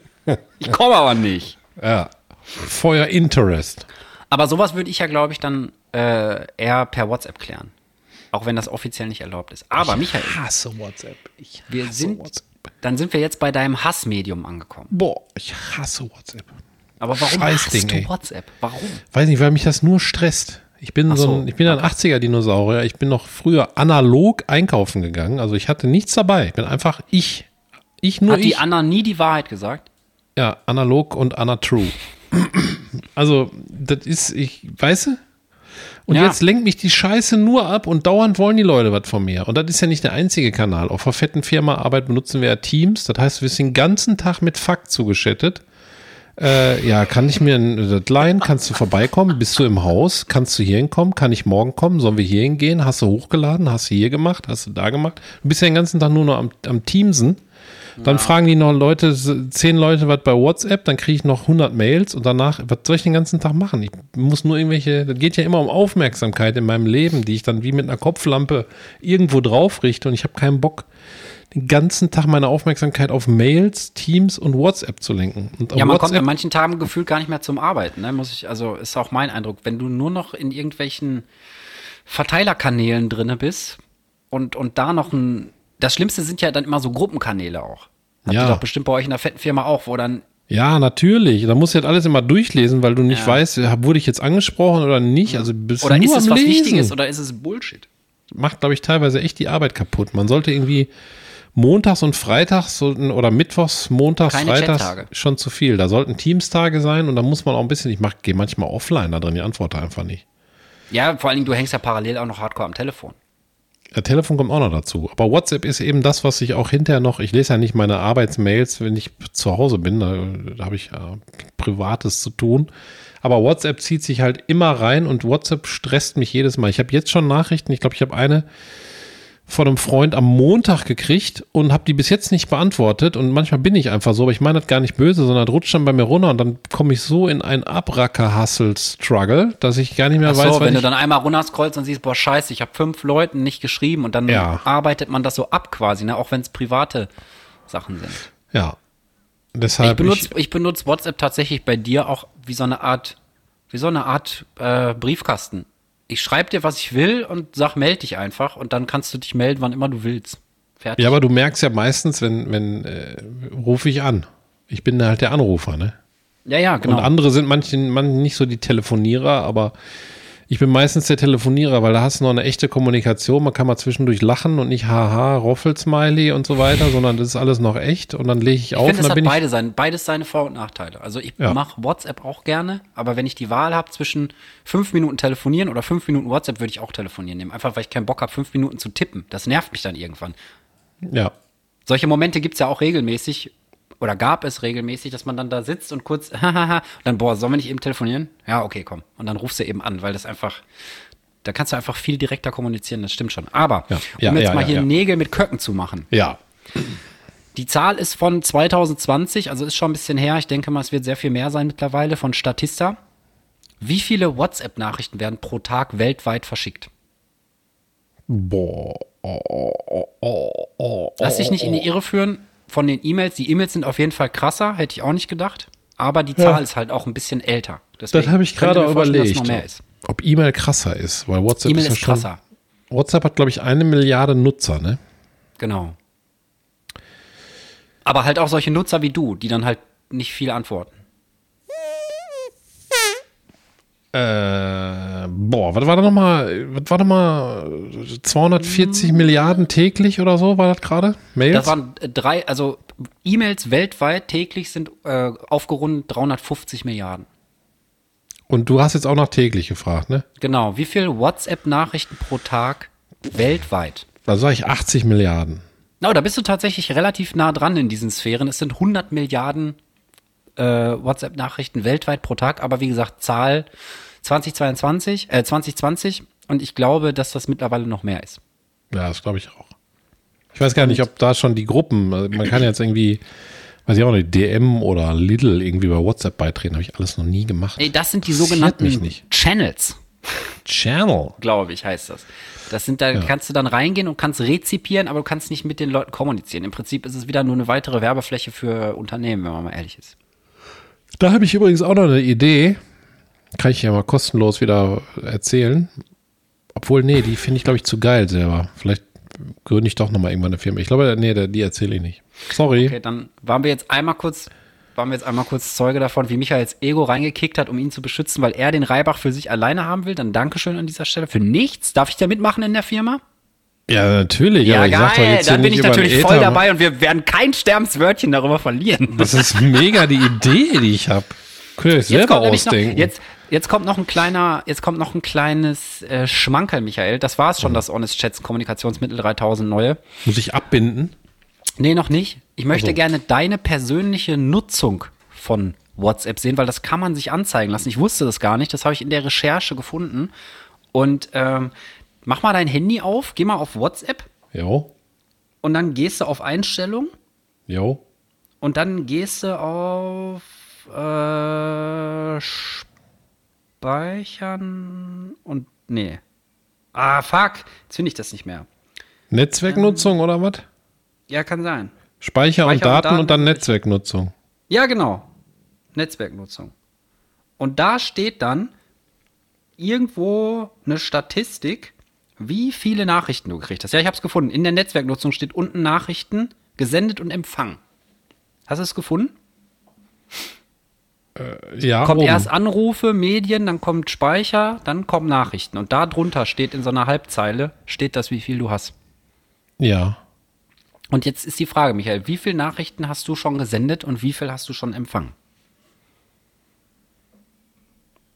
Ich komme aber nicht. ja, for your interest. Aber sowas würde ich ja, glaube ich, dann äh, eher per WhatsApp klären. Auch wenn das offiziell nicht erlaubt ist. Aber Michael, hasse WhatsApp. Ich wir sind, dann sind wir jetzt bei deinem Hassmedium angekommen. Boah, ich hasse WhatsApp. Aber warum hasst du ey. WhatsApp? Warum? Weiß nicht, weil mich das nur stresst. Ich bin Ach so ein, ich bin ein 80er-Dinosaurier. Ich bin noch früher analog einkaufen gegangen. Also ich hatte nichts dabei. Ich bin einfach ich. Ich nur Hat die ich. Anna nie die Wahrheit gesagt? Ja, analog und Anna True. Also, das ist, ich, weißt du? Und Ja. jetzt lenkt mich die Scheiße nur ab und dauernd wollen die Leute was von mir. Und das ist ja nicht der einzige Kanal. Auf der fetten Firma Arbeit benutzen wir ja Teams. Das heißt, wir sind den ganzen Tag mit Fakt zugeschattet. Äh, ja, kann ich mir ein das leihen? Kannst du vorbeikommen? Bist du im Haus? Kannst du hier hinkommen? Kann ich morgen kommen? Sollen wir hier hingehen? Hast du hochgeladen? Hast du hier gemacht? Hast du da gemacht? Du bist ja den ganzen Tag nur noch am, am Teamsen. Dann fragen die noch Leute, zehn Leute was bei WhatsApp, dann kriege ich noch 100 Mails und danach, was soll ich den ganzen Tag machen? Ich muss nur irgendwelche, das geht ja immer um Aufmerksamkeit in meinem Leben, die ich dann wie mit einer Kopflampe irgendwo drauf richte und ich habe keinen Bock, den ganzen Tag meine Aufmerksamkeit auf Mails, Teams und WhatsApp zu lenken. Und Ja, man kommt WhatsApp, an manchen Tagen gefühlt gar nicht mehr zum Arbeiten, ne? Muss ich, also ist auch mein Eindruck. Wenn du nur noch in irgendwelchen Verteilerkanälen drinne bist und, und da noch ein. Das Schlimmste sind ja dann immer so Gruppenkanäle auch. Habt Ja. ihr doch bestimmt bei euch in der fetten Firma auch, wo dann ja, natürlich. Da musst du jetzt alles immer durchlesen, weil du nicht Ja. weißt, hab- wurde ich jetzt angesprochen oder nicht. Also bist Oder nur ist es am was Lesen. Wichtiges oder ist es Bullshit? macht, glaube ich, teilweise echt die Arbeit kaputt. Man sollte irgendwie montags und freitags oder mittwochs, montags, Keine freitags Chattage. schon zu viel. Da sollten Teamstage sein und da muss man auch ein bisschen, ich mach, gehe manchmal offline da drin, die antworte einfach nicht. Ja, vor allen Dingen, du hängst ja parallel auch noch hardcore am Telefon. Ja, Telefon kommt auch noch dazu. Aber WhatsApp ist eben das, was ich auch hinterher noch, ich lese ja nicht meine Arbeitsmails, wenn ich zu Hause bin, da, da habe ich ja Privates zu tun. Aber WhatsApp zieht sich halt immer rein und WhatsApp stresst mich jedes Mal. Ich habe jetzt schon Nachrichten, ich glaube, ich habe eine von einem Freund am Montag gekriegt und habe die bis jetzt nicht beantwortet. Und manchmal bin ich einfach so, aber ich meine das gar nicht böse, sondern rutscht dann bei mir runter und dann komme ich so in ein Abracker-Hustle-Struggle, dass ich gar nicht mehr Ach so, weiß, wenn du ich, dann einmal runterscrollst und siehst, boah, scheiße, ich habe fünf Leuten nicht geschrieben und dann Ja. arbeitet man das so ab quasi, ne? auch wenn es private Sachen sind. Ja. Ich Deshalb. benutze ich benutze WhatsApp tatsächlich bei dir auch wie so eine Art, wie so eine Art äh, Briefkasten. Ich schreibe dir, was ich will und sag, melde dich einfach und dann kannst du dich melden, wann immer du willst. Fertig. ja, aber du merkst ja meistens, wenn, wenn äh, rufe ich an. Ich bin halt der Anrufer, ne? ja, ja, genau. Und andere sind manchen, manchen nicht so die Telefonierer, aber ich bin meistens der Telefonierer, weil da hast du noch eine echte Kommunikation. Man kann mal zwischendurch lachen und nicht haha, Roffelsmiley und so weiter, sondern das ist alles noch echt und dann lege ich ich auf finde, und es dann hat bin ich. beide sein, beides seine Vor- und Nachteile. Also ich Ja. mache WhatsApp auch gerne, aber wenn ich die Wahl habe zwischen fünf Minuten telefonieren oder fünf Minuten WhatsApp, würde ich auch telefonieren nehmen. Einfach weil ich keinen Bock habe, fünf Minuten zu tippen. Das nervt mich dann irgendwann. Ja. Solche Momente gibt's ja auch regelmäßig oder gab es regelmäßig, dass man dann da sitzt und kurz, hahaha, und dann, boah, sollen wir nicht eben telefonieren? Ja, okay, komm. Und dann rufst du eben an, weil das einfach, da kannst du einfach viel direkter kommunizieren, das stimmt schon. Aber, Ja, um ja, jetzt ja, mal hier. Nägel mit Köcken zu machen. Ja. Die Zahl ist von 2020, also ist schon ein bisschen her. Ich denke mal, es wird sehr viel mehr sein mittlerweile von Statista. Wie viele WhatsApp-Nachrichten werden pro Tag weltweit verschickt? Boah. Oh, oh, oh, oh, Lass dich nicht in die Irre führen von den E-Mails. Die E-Mails sind auf jeden Fall krasser, hätte ich auch nicht gedacht. Aber die Zahl Ja. ist halt auch ein bisschen älter. Das Deswegen habe ich gerade überlegt. Ob E-Mail krasser ist, weil WhatsApp E-Mail ist, ja ist schon, krasser. WhatsApp hat, glaube ich, eine Milliarde Nutzer, ne? Genau. Aber halt auch solche Nutzer wie du, die dann halt nicht viel antworten. Äh, boah, was war da nochmal? Was war da mal? 240 Milliarden täglich oder so war das gerade? Mails? Das waren äh, drei, also E-Mails weltweit täglich sind äh, aufgerundet 350 Milliarden. Und du hast jetzt auch noch täglich gefragt, ne? Genau. Wie viel WhatsApp-Nachrichten pro Tag weltweit? Da sage ich 80 Milliarden. Na, da bist du tatsächlich relativ nah dran in diesen Sphären. Es sind 100 Milliarden äh, WhatsApp-Nachrichten weltweit pro Tag, aber wie gesagt, Zahl 2022, äh, 2020 und ich glaube, dass das mittlerweile noch mehr ist. Ja, das glaube ich auch. Ich weiß gar nicht, ob da schon die Gruppen, also man kann jetzt irgendwie, weiß ich auch nicht, DM oder Lidl irgendwie bei WhatsApp beitreten, habe ich alles noch nie gemacht. Ey, das sind die sogenannten. Channels, Channel. glaube ich, heißt das. Das sind da, kannst du dann reingehen und kannst rezipieren, aber du kannst nicht mit den Leuten kommunizieren. Im Prinzip ist es wieder nur eine weitere Werbefläche für Unternehmen, wenn man mal ehrlich ist. Da habe ich übrigens auch noch eine Idee. Kann ich ja mal kostenlos wieder erzählen. Obwohl, nee, die finde ich, glaube ich, zu geil selber. Vielleicht gründe ich doch nochmal irgendwann eine Firma. Ich glaube, nee, die erzähle ich nicht. Sorry. Okay, dann waren wir jetzt einmal kurz, waren wir jetzt einmal kurz Zeuge davon, wie Michaels Ego reingekickt hat, um ihn zu beschützen, weil er den Reibach für sich alleine haben will. Dann Dankeschön an dieser Stelle. Für nichts. Darf ich da mitmachen in der Firma? Ja, natürlich. aber ich sag doch jetzt Dann bin ich natürlich voll dabei und wir werden kein Sterbenswörtchen darüber verlieren. Das ist mega die Idee, die ich habe. Könnt ihr euch Jetzt selber nämlich noch, ausdenken. jetzt, jetzt kommt noch ein kleiner, jetzt kommt noch ein kleines äh, Schmankerl, Michael. Das war es Mhm. schon, das Honest Chats Kommunikationsmittel 3000 neue. Muss ich abbinden? Nee, noch nicht. Ich möchte Ach so. gerne deine persönliche Nutzung von WhatsApp sehen, weil das kann man sich anzeigen lassen. Ich wusste das gar nicht. Das habe ich in der Recherche gefunden. Und ähm, mach mal dein Handy auf, geh mal auf WhatsApp Jo. und dann gehst du auf Einstellung Jo. und dann gehst du auf äh, Speichern und nee. Ah, fuck. Jetzt finde ich das nicht mehr. Netzwerknutzung oder was? Ja, kann sein. Speicher, und, Speicher und Daten und, Daten dann ist Netzwerknutzung. Ja, genau. Netzwerknutzung. Und da steht dann irgendwo eine Statistik, wie viele Nachrichten du gekriegt hast. Ja, ich habe es gefunden. In der Netzwerknutzung steht unten Nachrichten gesendet und empfangen. Hast du es gefunden? Ja, Kommt oben. erst Anrufe, Medien, dann kommt Speicher, dann kommen Nachrichten. Und da drunter steht in so einer Halbzeile, steht das, wie viel du hast. Ja. Und jetzt ist die Frage, Michael, wie viele Nachrichten hast du schon gesendet und wie viel hast du schon empfangen?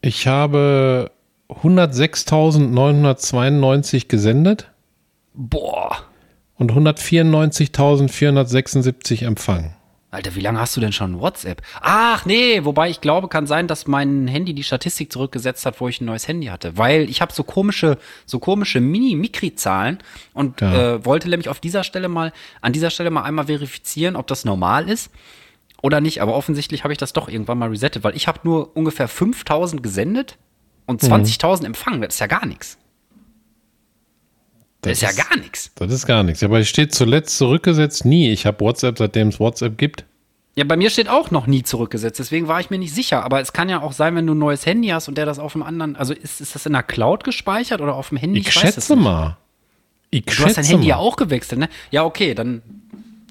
Ich habe 106.992 gesendet Boah. Und 194.476 Empfang. Alter, wie lange hast du denn schon WhatsApp? Ach nee, wobei ich glaube, kann sein, dass mein Handy die Statistik zurückgesetzt hat, wo ich ein neues Handy hatte, weil ich habe so komische, so komische Mini-Mikri-Zahlen und Ja. äh, wollte nämlich auf dieser Stelle mal, an dieser Stelle mal einmal verifizieren, ob das normal ist oder nicht. Aber offensichtlich habe ich das doch irgendwann mal resettet, weil ich habe nur ungefähr 5000 gesendet und 20.000 empfangen. Das ist ja gar nichts. Das, ist ja gar nichts. Das ist gar nichts. Ja, aber es steht zuletzt zurückgesetzt nie. Ich habe WhatsApp, seitdem es WhatsApp gibt. Ja, bei mir steht auch noch nie zurückgesetzt, deswegen war ich mir nicht sicher. Aber es kann ja auch sein, wenn du ein neues Handy hast und der das auf dem anderen, also ist, ist das in der Cloud gespeichert oder auf dem Handy? Ich, weiß schätze mal. Ich Du hast dein schätze Handy mal. ja auch gewechselt, ne? Ja, okay, dann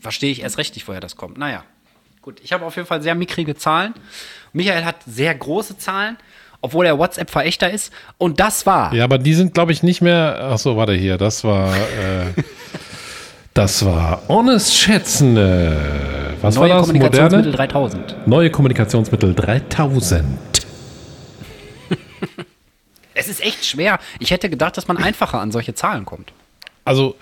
verstehe ich erst recht nicht, woher das kommt. Naja, gut. Ich habe auf jeden Fall sehr mickrige Zahlen. Michael hat sehr große Zahlen, obwohl er WhatsApp-Verächter ist. Und das war Ja, aber die sind, glaube ich, nicht mehr. Ach so, warte hier. Das war. Äh, das war Honest Schätzende. Was neue war das? Kommunikationsmittel Moderne? 3000. Neue Kommunikationsmittel 3000. Es ist echt schwer. Ich hätte gedacht, dass man einfacher an solche Zahlen kommt. Also,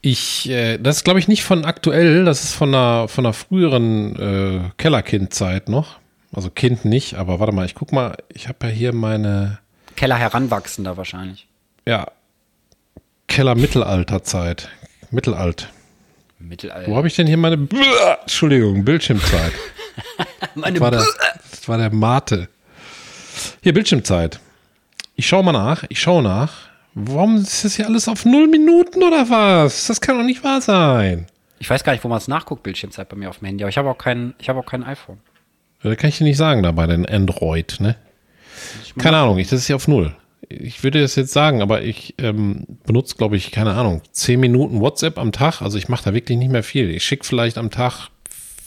ich, äh, das ist, glaube ich, nicht von aktuell, das ist von einer, von einer früheren äh, Kellerkind-Zeit noch. Also Kind nicht, aber warte mal, ich guck mal, ich habe ja hier meine, Keller heranwachsender wahrscheinlich. ja, Keller-Mittelalterzeit. Mittelalt. Mittelalter. Wo habe ich denn hier meine, Entschuldigung, Bildschirmzeit. Meine war der, das war der Mate. Hier, Bildschirmzeit. Ich schaue mal nach. Ich schaue nach. Warum ist das hier alles auf null Minuten oder was? Das kann doch nicht wahr sein. Ich weiß gar nicht, wo man es nachguckt, Bildschirmzeit bei mir auf dem Handy, aber ich habe auch kein, ich habe auch kein iPhone. Das kann ich dir nicht sagen da bei den Android, ne? Keine Ahnung, ich, das ist ja auf null. Ich würde das jetzt sagen, aber ich ähm, benutze, glaube ich, keine Ahnung, zehn Minuten WhatsApp am Tag. Also ich mache da wirklich nicht mehr viel. Ich schicke vielleicht am Tag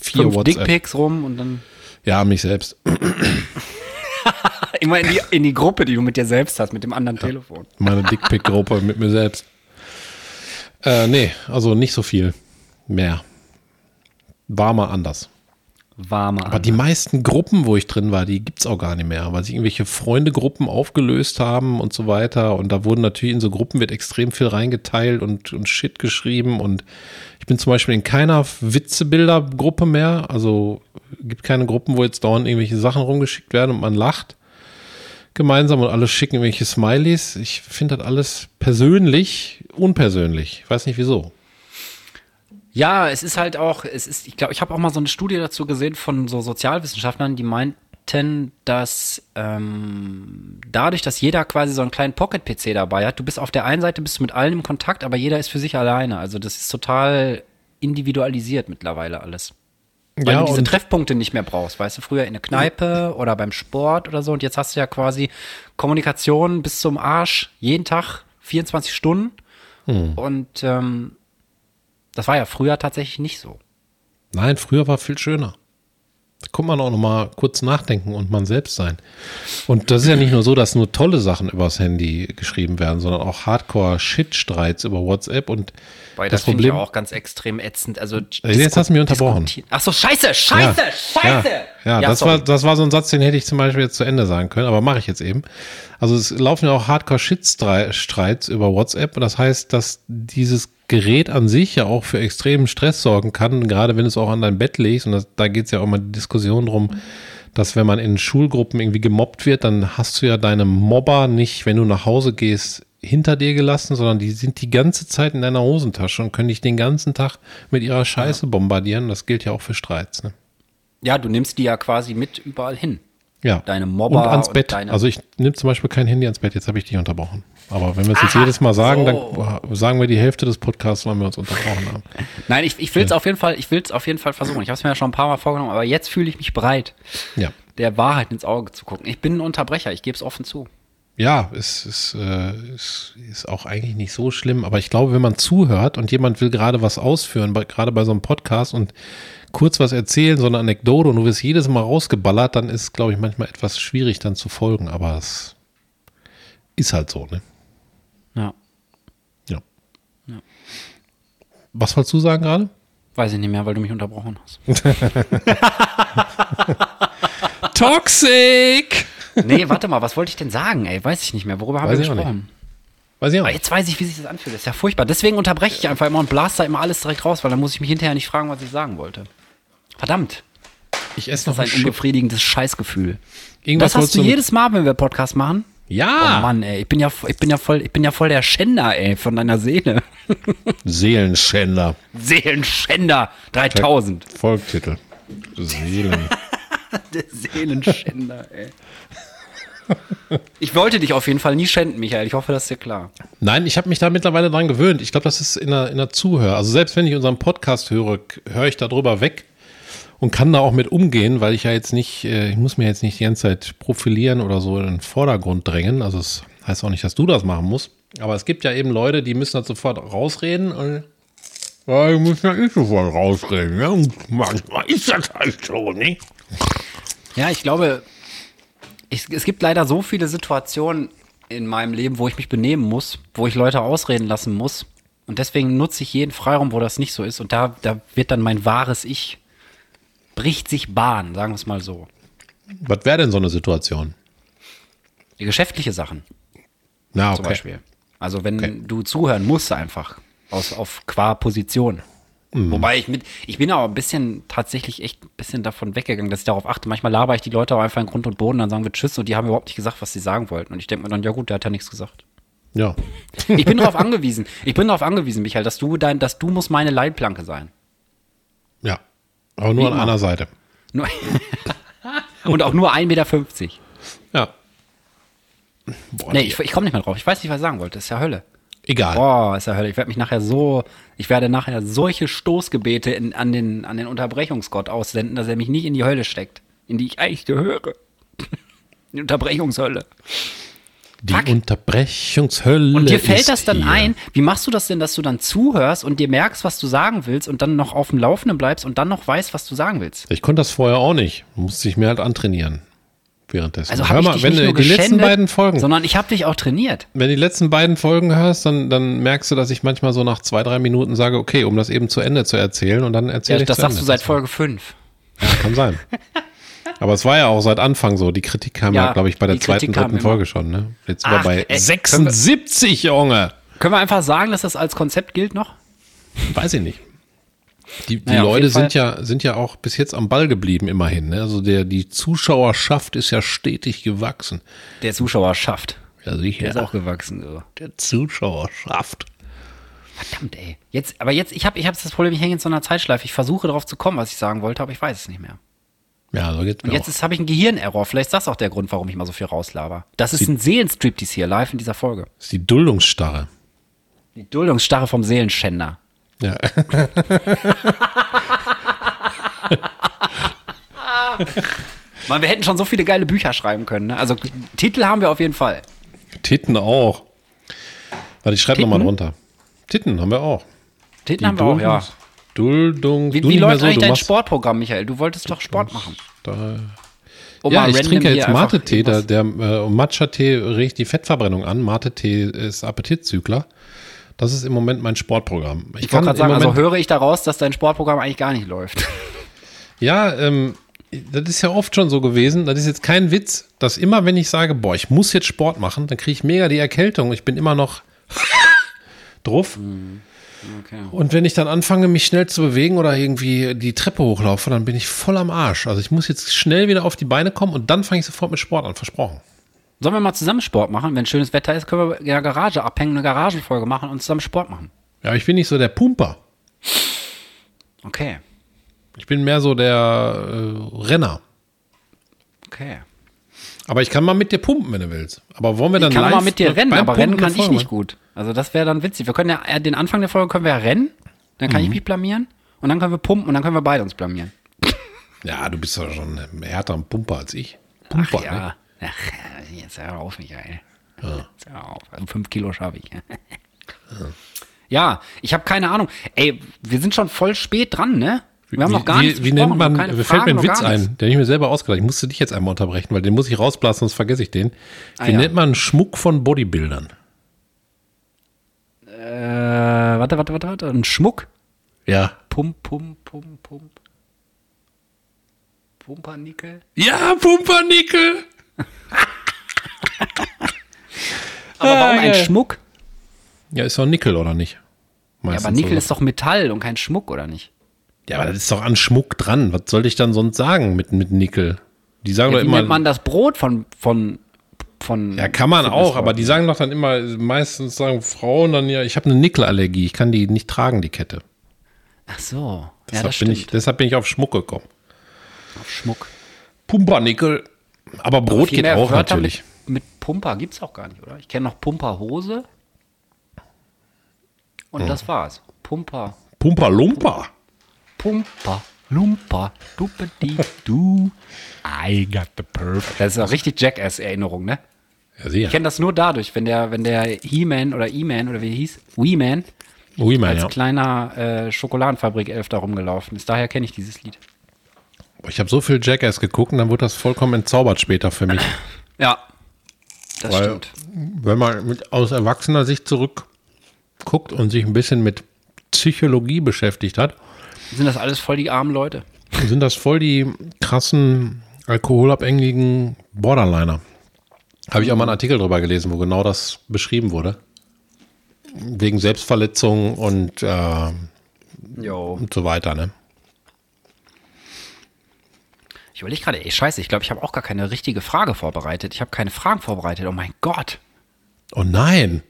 vier Fünf WhatsApp. Dickpics rum und dann Ja, mich selbst. immer in die, in die Gruppe, die du mit dir selbst hast, mit dem anderen Telefon. Meine Dickpick-Gruppe mit mir selbst. Äh, nee, also nicht so viel mehr. War mal anders. Warmer. Aber die meisten Gruppen, wo ich drin war, die gibt's auch gar nicht mehr, weil sich irgendwelche Freundegruppen aufgelöst haben und so weiter. Und da wurden natürlich in so Gruppen wird extrem viel reingeteilt und, und Shit geschrieben. Und ich bin zum Beispiel in keiner Witzebilder-Gruppe mehr. Also gibt keine Gruppen, wo jetzt dauernd irgendwelche Sachen rumgeschickt werden und man lacht gemeinsam und alle schicken irgendwelche Smileys. Ich finde das alles persönlich unpersönlich. Ich weiß nicht wieso. Ja, es ist halt auch, es ist, ich glaube, ich habe auch mal so eine Studie dazu gesehen von so Sozialwissenschaftlern, die meinten, dass ähm, dadurch, dass jeder quasi so einen kleinen Pocket-PC dabei hat, du bist auf der einen Seite bist du mit allen im Kontakt, aber jeder ist für sich alleine. Also das ist total individualisiert mittlerweile alles. Weil Ja, du diese Treffpunkte nicht mehr brauchst, weißt du, früher in der Kneipe oder beim Sport oder so und jetzt hast du ja quasi Kommunikation bis zum Arsch, jeden Tag, 24 Stunden Hm. und ähm, das war ja früher tatsächlich nicht so. Nein, früher war viel schöner. Da konnte man auch noch mal kurz nachdenken und man selbst sein. Und das ist ja nicht nur so, dass nur tolle Sachen übers Handy geschrieben werden, sondern auch Hardcore-Shit-Streits über WhatsApp und Weil das, das, finde ich Problem. auch ganz extrem ätzend. Also Jetzt hast du mich unterbrochen. Ach so, scheiße, scheiße, scheiße. Ja, ja, das, sorry. war, das war so ein Satz, den hätte ich zum Beispiel jetzt zu Ende sagen können, aber mache ich jetzt eben. Also es laufen ja auch Hardcore-Shit-Streits über WhatsApp und das heißt, dass dieses Gerät an sich ja auch für extremen Stress sorgen kann, gerade wenn du es auch an dein Bett legst und das, da geht es ja auch mal die Diskussion drum, dass wenn man in Schulgruppen irgendwie gemobbt wird, dann hast du ja deine Mobber nicht, wenn du nach Hause gehst, hinter dir gelassen, sondern die sind die ganze Zeit in deiner Hosentasche und können dich den ganzen Tag mit ihrer Scheiße bombardieren. Das gilt ja auch für Streits. Ne? Ja, du nimmst die ja quasi mit überall hin. Ja. Deine Mobber und ans und Bett. deine- also ich nehme zum Beispiel kein Handy ans Bett. Jetzt habe ich dich unterbrochen. Aber wenn wir es jetzt jedes Mal sagen, so. dann sagen wir die Hälfte des Podcasts, weil wir uns unterbrochen haben. Nein, ich, ich will es auf jeden Fall, ich will es auf jeden Fall versuchen. Ich habe es mir ja schon ein paar Mal vorgenommen, aber jetzt fühle ich mich bereit, Ja. der Wahrheit ins Auge zu gucken. Ich bin ein Unterbrecher, ich gebe es offen zu. Ja, es ist, äh, es ist auch eigentlich nicht so schlimm, aber ich glaube, wenn man zuhört und jemand will gerade was ausführen, gerade bei so einem Podcast und kurz was erzählen, so eine Anekdote und du wirst jedes Mal rausgeballert, dann ist es, glaube ich, manchmal etwas schwierig dann zu folgen, aber es ist halt so, ne? Ja. Ja. Was wolltest du sagen gerade? Weiß ich nicht mehr, weil du mich unterbrochen hast. Toxic! nee, warte mal, was wollte ich denn sagen, ey? Weiß ich nicht mehr. Worüber haben Weiß wir ich auch gesprochen? Weiß ich auch. Aber jetzt weiß ich, wie sich das anfühlt. Das ist ja furchtbar. Deswegen unterbreche ich einfach immer und blase da immer alles direkt raus, weil dann muss ich mich hinterher nicht fragen, was ich sagen wollte. Verdammt. Ich esse Das noch ist ein Chip. unbefriedigendes Scheißgefühl. Irgendwas das hast du jedes Mal, wenn wir Podcast machen. Ja, Oh Mann, ey, ich bin ja, ich bin ja voll, ich bin ja voll der Schänder, ey, von deiner Seele. Seelenschänder. Seelenschänder 3000. Folgtitel. Seelen. Der Seelenschänder, ey. Ich wollte dich auf jeden Fall nie schänden, Michael. Ich hoffe, das ist dir klar. Nein, ich habe mich da mittlerweile dran gewöhnt. Ich glaube, das ist in der, in der Zuhör. Also selbst wenn ich unseren Podcast höre, höre ich da drüber weg und kann da auch mit umgehen, weil ich ja jetzt nicht, äh, ich muss mir jetzt nicht die ganze Zeit profilieren oder so in den Vordergrund drängen. Also es heißt auch nicht, dass du das machen musst. Aber es gibt ja eben Leute, die müssen das sofort rausreden und ja, ich muss ja nicht sofort rausreden. Ja, und manchmal ist das halt so, nicht? Ja, ich glaube, ich, es gibt leider so viele Situationen in meinem Leben, wo ich mich benehmen muss, wo ich Leute ausreden lassen muss. Und deswegen nutze ich jeden Freiraum, wo das nicht so ist. Und da, da wird dann mein wahres Ich, bricht sich Bahn, sagen wir es mal so. Was wäre denn so eine Situation? Die geschäftliche Sachen Na, zum okay. Beispiel. Also wenn Okay. du zuhören musst einfach, aus, auf qua Position. Mhm. Wobei ich mit, ich bin auch ein bisschen tatsächlich echt ein bisschen davon weggegangen, dass ich darauf achte. Manchmal laber ich die Leute auch einfach in Grund und Boden, dann sagen wir Tschüss und die haben überhaupt nicht gesagt, was sie sagen wollten. Und ich denke mir dann, ja gut, der hat ja nichts gesagt. Ja. Ich bin darauf angewiesen. Ich bin darauf angewiesen, Michael, dass du dein, dass du musst meine Leitplanke sein. Ja. Aber nur Wie an immer. einer Seite. Nur und auch nur 1,50 Meter. Ja. Boah, Nee, ich, ich komme nicht mehr drauf. Ich weiß nicht, was ich sagen wollte. Das ist ja Hölle. egal. Boah, ist ja Hölle. Ich werde mich nachher so, ich werde nachher solche Stoßgebete in, an, den, an den Unterbrechungsgott aussenden, dass er mich nicht in die Hölle steckt, in die ich eigentlich gehöre. Die Unterbrechungshölle. Die Fuck. Unterbrechungshölle. Und dir fällt das dann hier. ein, wie machst du das denn, dass du dann zuhörst und dir merkst, was du sagen willst und dann noch auf dem Laufenden bleibst und dann noch weißt, was du sagen willst? Ich konnte das vorher auch nicht. Musste ich mir halt antrainieren. Währenddessen. Also Hör mal, wenn du die letzten beiden Folgen, sondern ich habe dich auch trainiert. wenn du die letzten beiden Folgen hörst, dann, dann merkst du, dass ich manchmal so nach zwei, drei Minuten sage, okay, um das eben zu Ende zu erzählen und dann erzähle Ja, ich das sagst Ende. du seit Folge 5. Ja, kann sein. Aber es war ja auch seit Anfang so. Die Kritik kam ja, Ja, glaube ich, bei der zweiten, dritten. Folge schon. Ne? Jetzt sind wir Ach, bei ey, 76, Junge. Können wir einfach sagen, dass das als Konzept gilt noch? Weiß ich nicht. Die, die Naja, Leute sind ja, sind ja auch bis jetzt am Ball geblieben, immerhin. Ne? Also der, die Zuschauerschaft ist ja stetig gewachsen. Der Zuschauer schafft. Ja, sicher. Der ist auch gewachsen. So. der Zuschauerschaft. Verdammt, ey. Jetzt, aber jetzt, ich habe ich hab das Problem, ich hänge in so einer Zeitschleife. Ich versuche darauf zu kommen, was ich sagen wollte, aber ich weiß es nicht mehr. Ja, so geht's mir Und jetzt habe ich einen Gehirnerror. Vielleicht ist das auch der Grund, warum ich mal so viel rauslaber. Das ist ein Seelenstriptease hier, live in dieser Folge. Das ist die Duldungsstarre. Die Duldungsstarre vom Seelenschänder. Ja. Mann, wir hätten schon so viele geile Bücher schreiben können. Ne? Also Titel haben wir auf jeden Fall. Titten auch. Warte, ich schreibe Titten? nochmal drunter. Titten haben wir auch. Titel haben wir auch, ja. Duldung. Wie, du wie läuft so, eigentlich dein Sportprogramm, Michael? Du wolltest doch Sport machen. Da, Um ja, ich trinke jetzt Mate-Tee. Der, der äh, Matcha-Tee regt die Fettverbrennung an. Mate-Tee ist Appetitzügler. Das ist im Moment mein Sportprogramm. Ich, Ich wollte gerade sagen, also Moment, höre ich daraus, dass dein Sportprogramm eigentlich gar nicht läuft. ja, ähm, das ist ja oft schon so gewesen. Das ist jetzt kein Witz, dass immer, wenn ich sage, boah, ich muss jetzt Sport machen, dann kriege ich mega die Erkältung. Ich bin immer noch drauf. Okay. Und wenn ich dann anfange, mich schnell zu bewegen oder irgendwie die Treppe hochlaufe, dann bin ich voll am Arsch. Also ich muss jetzt schnell wieder auf die Beine kommen und dann fange ich sofort mit Sport an, versprochen. Sollen wir mal zusammen Sport machen? Wenn schönes Wetter ist, können wir in der Garage abhängen, eine Garagenfolge machen und zusammen Sport machen. Ja, aber ich bin nicht so der Pumper. Okay. Ich bin mehr so der äh, Renner. Okay. Aber ich kann mal mit dir pumpen, wenn du willst. Aber wollen wir dann Ich kann live mal mit dir rennen, aber rennen kann ich nicht gut. Also das wäre dann witzig. Wir können ja äh, den Anfang der Folge können wir ja rennen, dann Mhm. kann ich mich blamieren und dann können wir pumpen und dann können wir beide uns blamieren. Ja, du bist doch schon ein härter Pumper als ich. Pumper, Ach ne? ja. Ach, jetzt hör auf, Michael. Jetzt hör auf. Also fünf Kilo schaffe ich. ja, ich habe keine Ahnung. Ey, wir sind schon voll spät dran, ne? Wir haben wie, noch gar wie, nichts Wie besprochen, nennt man, mir fällt mir Fragen, ein noch Witz ein, den ich mir selber ausgedacht habe. Ich musste dich jetzt einmal unterbrechen, weil den muss ich rausblasen, sonst vergesse ich den. Wie Ah, ja. nennt man Schmuck von Bodybuildern? Äh, warte, warte, warte, warte. Ein Schmuck. Ja. Pump, pump, pump, pump. Pumpernickel. Ja, Pumpernickel! Aber warum ein geil. Schmuck? Ja, ist doch Nickel, oder nicht? Ja, aber Nickel so. ist doch Metall und kein Schmuck, oder nicht? Ja, aber das ist doch an Schmuck dran. Was soll ich dann sonst sagen mit, mit Nickel? Die sagen ja, doch wie immer. nennt man das Brot von, von, von. Ja, kann man auch, aber die sagen doch dann immer, meistens sagen Frauen dann ja, ich habe eine Nickelallergie, ich kann die nicht tragen, die Kette. Ach so. Deshalb, ja, das bin ich, deshalb bin ich auf Schmuck gekommen. Auf Schmuck. Pumpernickel. Aber Brot Viel geht auch Wörter natürlich. Mit, mit Pumper gibt's auch gar nicht, oder? Ich kenne noch Pumperhose. Und das war's. Pumper. Pumperlumper. Pumper. Lumper. Duppedi, du. I got the perfect. Das ist auch richtig Jackass-Erinnerung, ne? Ja, sicher. Ich kenne das nur dadurch, wenn der, wenn der He-Man oder E-Man oder wie er hieß, Wee-Man, Ui, mein, als ja. kleiner äh, Schokoladenfabrik-Elf da rumgelaufen ist. Daher kenne ich dieses Lied. Ich habe so viel Jackass geguckt und dann wurde das vollkommen entzaubert später für mich. Ja. Das Weil- stimmt. Wenn man mit, aus erwachsener Sicht zurückguckt und sich ein bisschen mit Psychologie beschäftigt hat, Sind das alles voll die armen Leute? sind das voll die krassen, alkoholabhängigen Borderliner. Habe ich auch mal einen Artikel drüber gelesen, wo genau das beschrieben wurde. Wegen Selbstverletzung und, äh, und so weiter, ne? Ich überlege gerade, ey, scheiße, ich glaube, ich habe auch gar keine richtige Frage vorbereitet. Ich habe keine Fragen vorbereitet. Oh mein Gott. Oh nein!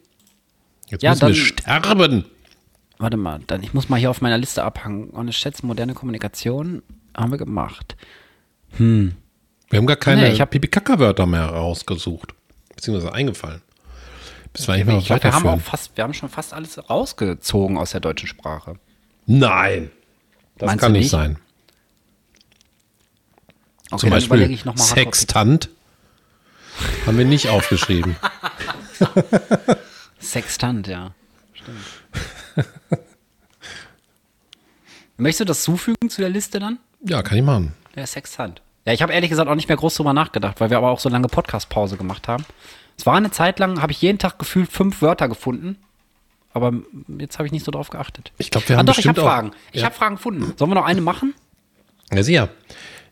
Jetzt Ja, müssen wir dann- sterben! Warte mal, dann, ich muss mal hier auf meiner Liste abhangen. Und ich schätze, moderne Kommunikation haben wir gemacht. Wir haben gar keine Nee, ich hab- Pipi-Kaka-Wörter mehr rausgesucht. Beziehungsweise eingefallen. Bis wir eigentlich mal Ich glaube, wir haben auch fast, wir haben schon fast alles rausgezogen aus der deutschen Sprache. Nein! Das Meinst kann nicht sein. Okay, Zum Beispiel überlege ich noch mal Sextant haben wir nicht aufgeschrieben. Sextant, ja. Stimmt. Möchtest du das zufügen zu der Liste dann? Ja, kann ich machen. Der Sextant. Ja, ich habe ehrlich gesagt auch nicht mehr groß drüber nachgedacht, weil wir aber auch so lange Podcast-Pause gemacht haben. Es war eine Zeit lang, habe ich jeden Tag gefühlt fünf Wörter gefunden. Aber jetzt habe ich nicht so drauf geachtet. Ich glaube, wir Ah, haben doch, ich habe auch- Fragen. Ich Ja. habe Fragen gefunden. Sollen wir noch eine machen? Ja, sicher.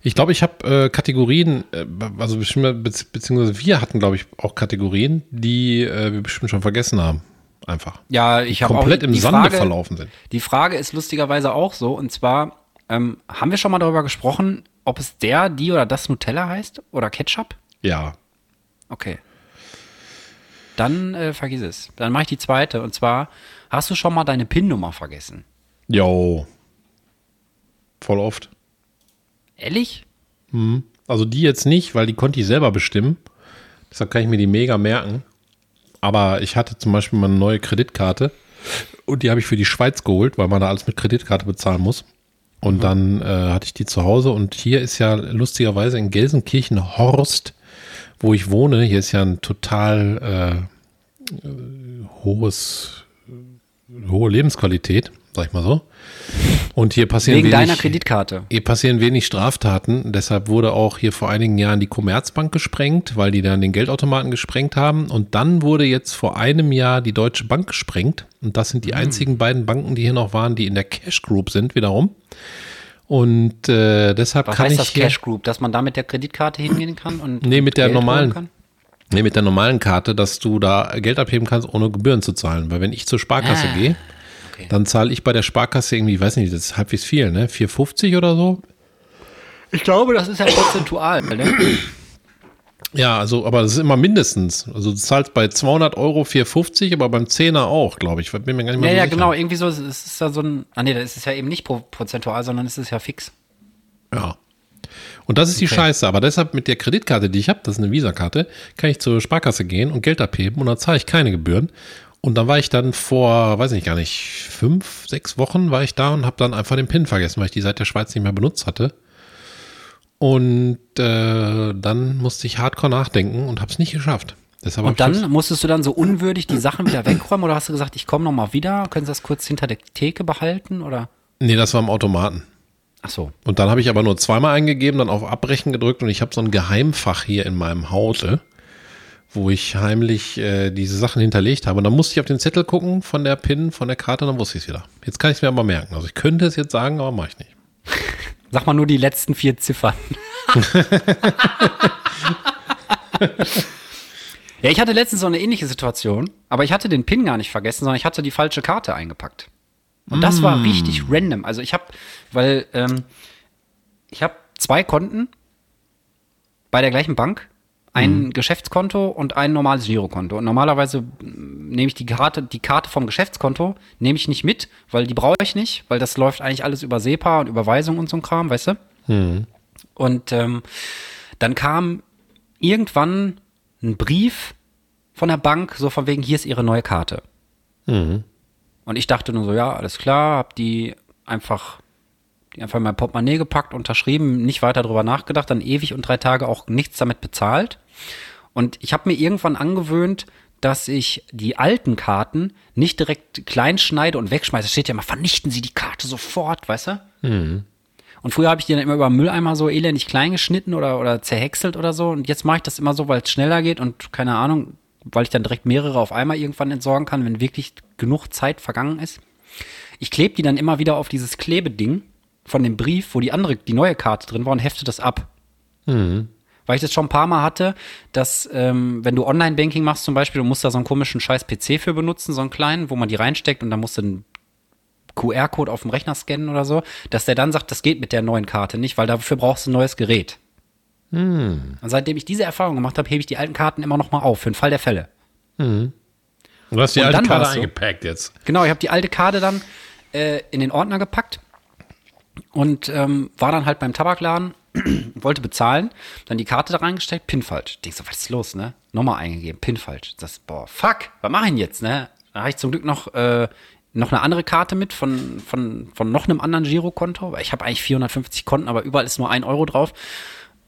Ich glaube, ich habe äh, Kategorien, äh, also bestimmt, bezieh- beziehungsweise wir hatten, glaube ich, auch Kategorien, die äh, wir bestimmt schon vergessen haben. Einfach. Ja, ich habe auch Komplett im die Sande Frage, verlaufen sind. Die Frage ist lustigerweise auch so, und zwar, ähm, haben wir schon mal darüber gesprochen, ob es der, die oder das Nutella heißt? Oder Ketchup? Ja. Okay. Dann äh, vergiss es. Dann mache ich die zweite. Und zwar, hast du schon mal deine PIN-Nummer vergessen? Jo. Voll oft. Ehrlich? Also die jetzt nicht, weil die konnte ich selber bestimmen. Deshalb kann ich mir die mega merken. Aber ich hatte zum Beispiel mal eine neue Kreditkarte und die habe ich für die Schweiz geholt, weil man da alles mit Kreditkarte bezahlen muss. Und dann äh, hatte ich die zu Hause. Und hier ist ja lustigerweise in Gelsenkirchen-Horst, wo ich wohne, hier ist ja ein total äh, äh, hohes, hohe Lebensqualität, sag ich mal so. Und hier passieren Wegen wenig, deiner Kreditkarte. hier passieren wenig Straftaten. Deshalb wurde auch hier vor einigen Jahren die Commerzbank gesprengt, weil die dann den Geldautomaten gesprengt haben. Und dann wurde jetzt vor einem Jahr die Deutsche Bank gesprengt. Und das sind die einzigen beiden Banken, die hier noch waren, die in der Cash Group sind, wiederum. Und äh, deshalb Was kann heißt ich das Cash Group? Dass man da mit der Kreditkarte hingehen kann? Und Nee, mit der Geld normalen. Nee, mit der normalen Karte, dass du da Geld abheben kannst, ohne Gebühren zu zahlen. Weil wenn ich zur Sparkasse Ah, gehe, okay. dann zahle ich bei der Sparkasse irgendwie, ich weiß nicht, das ist halbwegs viel, ne? 4,50 oder so. Ich glaube, das ist ja prozentual. Ne? Ja, also, aber das ist immer mindestens. Also du zahlst bei 200 Euro 4,50, aber beim Zehner auch, glaube ich. Bin mir gar nicht mehr Ja, so ja, sicher. genau. Irgendwie so, es ist ja so ein. Ah, nee, das ist ja eben nicht pro, prozentual, sondern es ist ja fix. Ja. Und das ist die Okay. Scheiße. Aber deshalb mit der Kreditkarte, die ich habe, das ist eine Visa-Karte, kann ich zur Sparkasse gehen und Geld abheben und dann zahle ich keine Gebühren. Und dann war ich dann vor, weiß ich gar nicht, fünf, sechs Wochen war ich da und habe dann einfach den PIN vergessen, weil ich die seit der Schweiz nicht mehr benutzt hatte. Und äh, dann musste ich hardcore nachdenken und habe es nicht geschafft. Deshalb Und dann musstest du dann so unwürdig die Sachen wieder wegräumen oder hast du gesagt, ich komme nochmal wieder? Können Sie das kurz hinter der Theke behalten? Oder? nee, das war im Automaten. Ach so. Und dann habe ich aber nur zweimal eingegeben, dann auf Abbrechen gedrückt und ich habe so ein Geheimfach hier in meinem Hause, wo ich heimlich äh, diese Sachen hinterlegt habe. Und dann musste ich auf den Zettel gucken von der PIN, von der Karte, und dann wusste ich es wieder. Jetzt kann ich es mir aber merken. Also ich könnte es jetzt sagen, aber mache ich nicht. Sag mal nur die letzten vier Ziffern. Ja, ich hatte letztens so eine ähnliche Situation, aber ich hatte den PIN gar nicht vergessen, sondern ich hatte die falsche Karte eingepackt. Und das war Mm. richtig random. Also ich habe, weil ähm, ich habe zwei Konten bei der gleichen Bank, ein Mm. Geschäftskonto und ein normales Girokonto. Und normalerweise mm, nehme ich die Karte, die Karte vom Geschäftskonto nehme ich nicht mit, weil die brauche ich nicht, weil das läuft eigentlich alles über SEPA und Überweisung und so ein Kram, weißt du? Und ähm, dann kam irgendwann ein Brief von der Bank, so von wegen, hier ist ihre neue Karte. Und ich dachte nur so, ja, alles klar, hab die einfach, die einfach in mein Portemonnaie gepackt, unterschrieben, nicht weiter drüber nachgedacht, dann ewig und drei Tage auch nichts damit bezahlt. Und ich habe mir irgendwann angewöhnt, dass ich die alten Karten nicht direkt klein schneide und wegschmeiße. Es steht ja immer, vernichten Sie die Karte sofort, weißt du? Und früher habe ich die dann immer über Mülleimer so elendig klein geschnitten oder, oder zerhäckselt oder so. Und jetzt mache ich das immer so, weil es schneller geht und keine Ahnung, weil ich dann direkt mehrere auf einmal irgendwann entsorgen kann, wenn wirklich genug Zeit vergangen ist. Ich klebe die dann immer wieder auf dieses Klebeding von dem Brief, wo die andere, die neue Karte drin war und hefte das ab. Weil ich das schon ein paar Mal hatte, dass, ähm, wenn du Online-Banking machst zum Beispiel, du musst da so einen komischen scheiß PC für benutzen, so einen kleinen, wo man die reinsteckt und dann musst du einen QR-Code auf dem Rechner scannen oder so, dass der dann sagt, das geht mit der neuen Karte nicht, weil dafür brauchst du ein neues Gerät. Und seitdem ich diese Erfahrung gemacht habe, hebe ich die alten Karten immer noch mal auf, für den Fall der Fälle. Du hast die Und alte Karte so. eingepackt jetzt. Genau, ich habe die alte Karte dann äh, in den Ordner gepackt und ähm, war dann halt beim Tabakladen, wollte bezahlen, dann die Karte da reingesteckt, Pin falsch. Denkst du, was ist los, ne? Nochmal eingegeben, Pin falsch. Das, boah, fuck, was mache ich denn jetzt, ne? Da habe ich zum Glück noch, äh, noch eine andere Karte mit von, von, von noch einem anderen Girokonto, weil ich habe eigentlich 450 Konten, aber überall ist nur ein Euro drauf.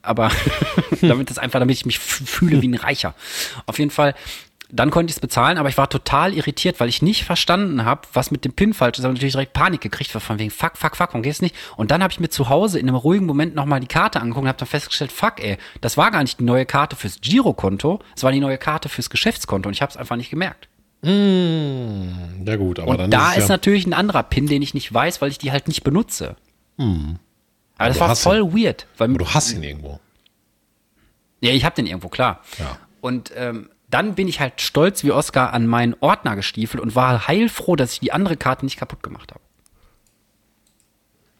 Aber damit das einfach, damit ich mich fühle wie ein Reicher. Auf jeden Fall, dann konnte ich es bezahlen, aber ich war total irritiert, weil ich nicht verstanden habe, was mit dem PIN falsch ist. Ich habe natürlich direkt Panik gekriegt, war von wegen, fuck, fuck, fuck, warum geht's nicht? Und dann habe ich mir zu Hause in einem ruhigen Moment nochmal die Karte angeguckt und habe dann festgestellt, fuck, ey, das war gar nicht die neue Karte fürs Girokonto, es war die neue Karte fürs Geschäftskonto und ich habe es einfach nicht gemerkt. Ja gut, aber Und dann da ist, ist, ja, natürlich ein anderer PIN, den ich nicht weiß, weil ich die halt nicht benutze. Aber das du war voll weird. Weil, aber du hast ihn irgendwo. Ja, ich habe den irgendwo, klar. Ja. Und ähm, dann bin ich halt stolz wie Oscar an meinen Ordner gestiefelt und war heilfroh, dass ich die andere Karte nicht kaputt gemacht habe.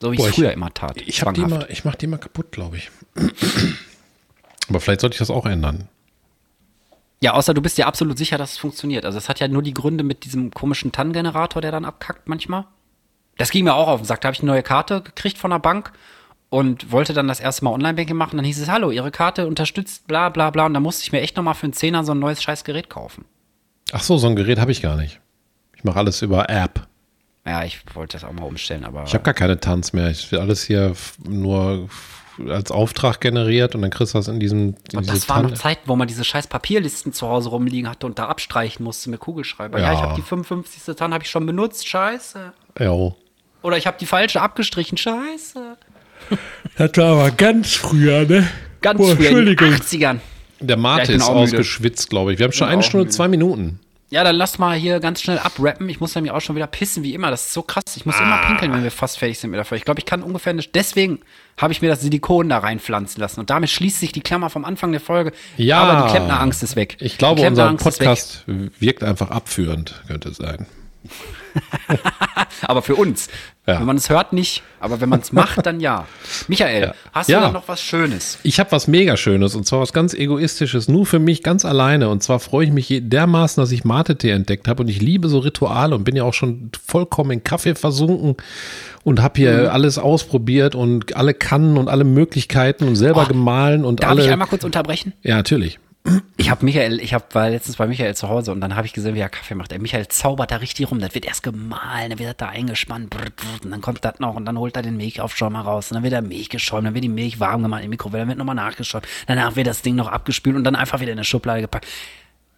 So wie ich Boah, es ich- früher immer tat. Ich, hab die zwanghaft. immer, ich mach die immer kaputt, glaube ich. aber vielleicht sollte ich das auch ändern. Ja, außer du bist dir absolut sicher, dass es funktioniert. Also es hat ja nur die Gründe mit diesem komischen TAN-Generator, der dann abkackt manchmal. Das ging mir auch auf den Sack. Da habe ich eine neue Karte gekriegt von der Bank und wollte dann das erste Mal Online-Banking machen. Dann hieß es, hallo, Ihre Karte unterstützt bla bla bla. Und dann musste ich mir echt nochmal für einen Zehner so ein neues scheiß Gerät kaufen. Ach so, so ein Gerät habe ich gar nicht. Ich mache alles über App. Ja, ich wollte das auch mal umstellen, aber Ich habe gar keine Tanz mehr. Ich will alles hier nur als Auftrag generiert und dann kriegst du das in diesem in Und das waren noch Zeiten, wo man diese scheiß Papierlisten zu Hause rumliegen hatte und da abstreichen musste mit Kugelschreiber. Ja, Ja. ich habe die 55. Tan habe ich schon benutzt, scheiße. Ja. Oder ich habe die falsche abgestrichen, scheiße. Das war aber ganz früher, ne? Ganz Boah, früher in den Entschuldigung. 80ern. Der Ja, Mate bin ist ausgeschwitzt, glaube ich. Wir haben schon eine Stunde, müde. zwei Minuten. Ja, dann lass mal hier ganz schnell abrappen. Ich muss nämlich auch schon wieder pissen, wie immer. Das ist so krass. Ich muss immer pinkeln, wenn wir fast fertig sind mit der Folge. Ich glaube, ich kann ungefähr nicht. Deswegen habe ich mir das Silikon da reinpflanzen lassen. Und damit schließt sich die Klammer vom Anfang der Folge. Ja. Aber die Klempnerangst ist weg. Ich glaube, unser. Podcast wirkt einfach abführend, könnte es sein. Aber für uns. Ja. Wenn man es hört, nicht. Aber wenn man es macht, dann ja. Michael, hast du Ja. da noch was Schönes? Ich habe was mega Schönes und zwar was ganz Egoistisches, nur für mich ganz alleine. Und zwar freue ich mich dermaßen, dass ich Mate-Tee entdeckt habe und ich liebe so Rituale und bin ja auch schon vollkommen in Kaffee versunken und habe hier Mhm. alles ausprobiert und alle Kannen und alle Möglichkeiten und selber Oh, gemahlen und Darf alle. ich einmal kurz unterbrechen? ja, natürlich. Ich habe Michael, ich hab, war letztens bei Michael zu Hause und dann habe ich gesehen, wie er Kaffee macht. Der Michael zaubert da richtig rum. Das wird erst gemahlen, dann wird das da eingespannt brrr, brrr, und dann kommt das noch und dann holt er den Milchaufschäumer raus und dann wird der Milch geschäumt, dann wird die Milch warm gemacht im Mikrowelle, dann wird nochmal nachgeschäumt. Danach wird das Ding noch abgespült und dann einfach wieder in eine Schublade gepackt.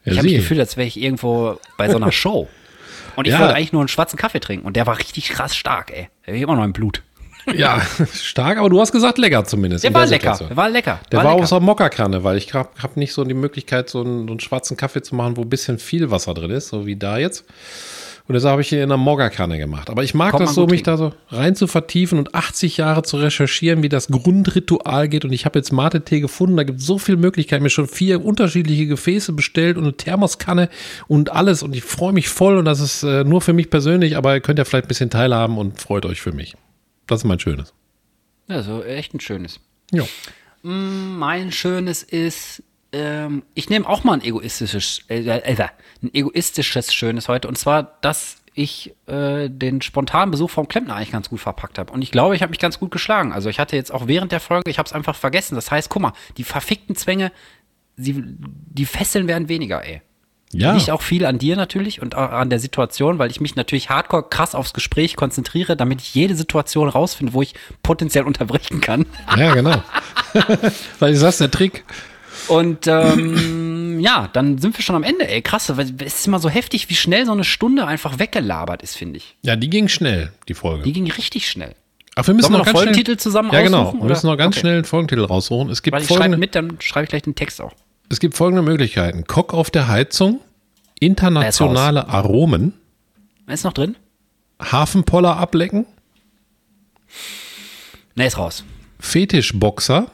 Ja, ich habe das. Gefühl, als wäre ich irgendwo bei so einer Show. Und ich Ja. wollte eigentlich nur einen schwarzen Kaffee trinken und der war richtig krass stark, ey. Der war immer noch im Blut. Ja, stark, aber du hast gesagt lecker zumindest. Der war der lecker, Situation. der war lecker. Der war war lecker. aus der Mokkakanne, weil ich habe hab nicht so die Möglichkeit, so einen, so einen schwarzen Kaffee zu machen, wo ein bisschen viel Wasser drin ist, so wie da jetzt. Und deshalb habe ich ihn in einer Moggerkanne gemacht. Aber ich mag Kommt das so, mich da so rein zu vertiefen und 80 Jahre zu recherchieren, wie das Grundritual geht. Und ich habe jetzt Mate-Tee gefunden. Da gibt es so viele Möglichkeiten. Mir schon vier unterschiedliche Gefäße bestellt und eine Thermoskanne und alles. Und ich freue mich voll. Und das ist äh, nur für mich persönlich. Aber ihr könnt ja vielleicht ein bisschen teilhaben und freut euch für mich. Das ist mein Schönes. Ja, so echt ein schönes. Ja. Mein schönes ist, ähm, ich nehme auch mal ein egoistisches, äh, äh, ein egoistisches Schönes heute. Und zwar, dass ich äh, den spontanen Besuch vom Klempner eigentlich ganz gut verpackt habe. Und ich glaube, ich habe mich ganz gut geschlagen. Also ich hatte jetzt auch während der Folge, ich habe es einfach vergessen. Das heißt, guck mal, die verfickten Zwänge, sie, die Fesseln werden weniger, ey. Ja. Liegt auch viel an dir natürlich und auch an der Situation, weil ich mich natürlich hardcore krass aufs Gespräch konzentriere, damit ich jede Situation rausfinde, wo ich potenziell unterbrechen kann. Ja, genau. Weil ist das der Trick? Und ähm, ja, dann sind wir schon am Ende, ey. Krass, weil es ist immer so heftig, wie schnell so eine Stunde einfach weggelabert ist, finde ich. Ja, die ging schnell, die Folge. Die ging richtig schnell. Ach, wir müssen Sollen noch noch Folgentitel schnell, zusammen Ja, genau. Wir müssen noch ganz Okay. schnell einen Folgentitel raussuchen. Es gibt, Weil ich schreibe folgende, mit, dann schreibe ich gleich den Text auch. es gibt folgende Möglichkeiten. Kock auf der Heizung, internationale Aromen, Ist noch drin? Hafenpoller ablecken, Ne, ist raus. Fetischboxer,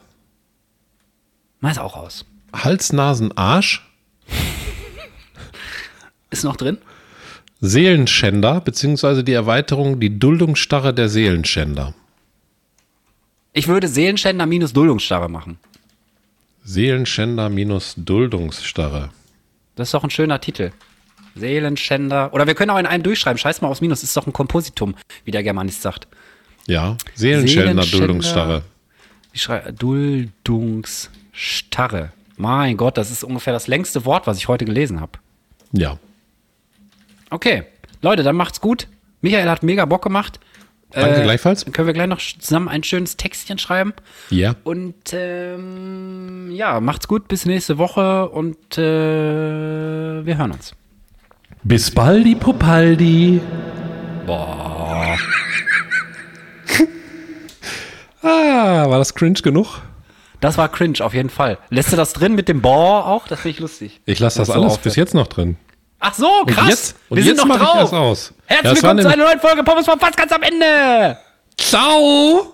Na, ist auch raus. Hals, Nasen, Arsch, Ist noch drin? Seelenschänder, beziehungsweise die Erweiterung, die Duldungsstarre der Seelenschänder. Ich würde Seelenschänder minus Duldungsstarre machen. Seelenschänder minus Duldungsstarre. Das ist doch ein schöner Titel. Seelenschänder. Oder wir können auch in einen durchschreiben. Scheiß mal aufs Minus. Ist doch ein Kompositum, wie der Germanist sagt. Ja, Seelenschänder, Seelenschänder. Duldungsstarre. Ich schreibe Duldungsstarre. Mein Gott, das ist ungefähr das längste Wort, was ich heute gelesen habe. Ja. Okay, Leute, dann macht's gut. Michael hat mega Bock gemacht. Danke gleichfalls. Dann können wir gleich noch zusammen ein schönes Textchen schreiben. Ja. Und ähm, ja, macht's gut, bis nächste Woche und äh, wir hören uns. Bis baldi Popaldi. Boah. Ah, war das cringe genug? Das war cringe, auf jeden Fall. Lässt du das drin mit dem Boah auch? Das finde ich lustig. Ich lasse das So alles aufhört. bis jetzt noch drin. Ach so, krass. Und jetzt, und wir sind noch drauf. Herzlich Ja, willkommen zu einer neuen Folge Pommes vom Fass ganz am Ende. Ciao!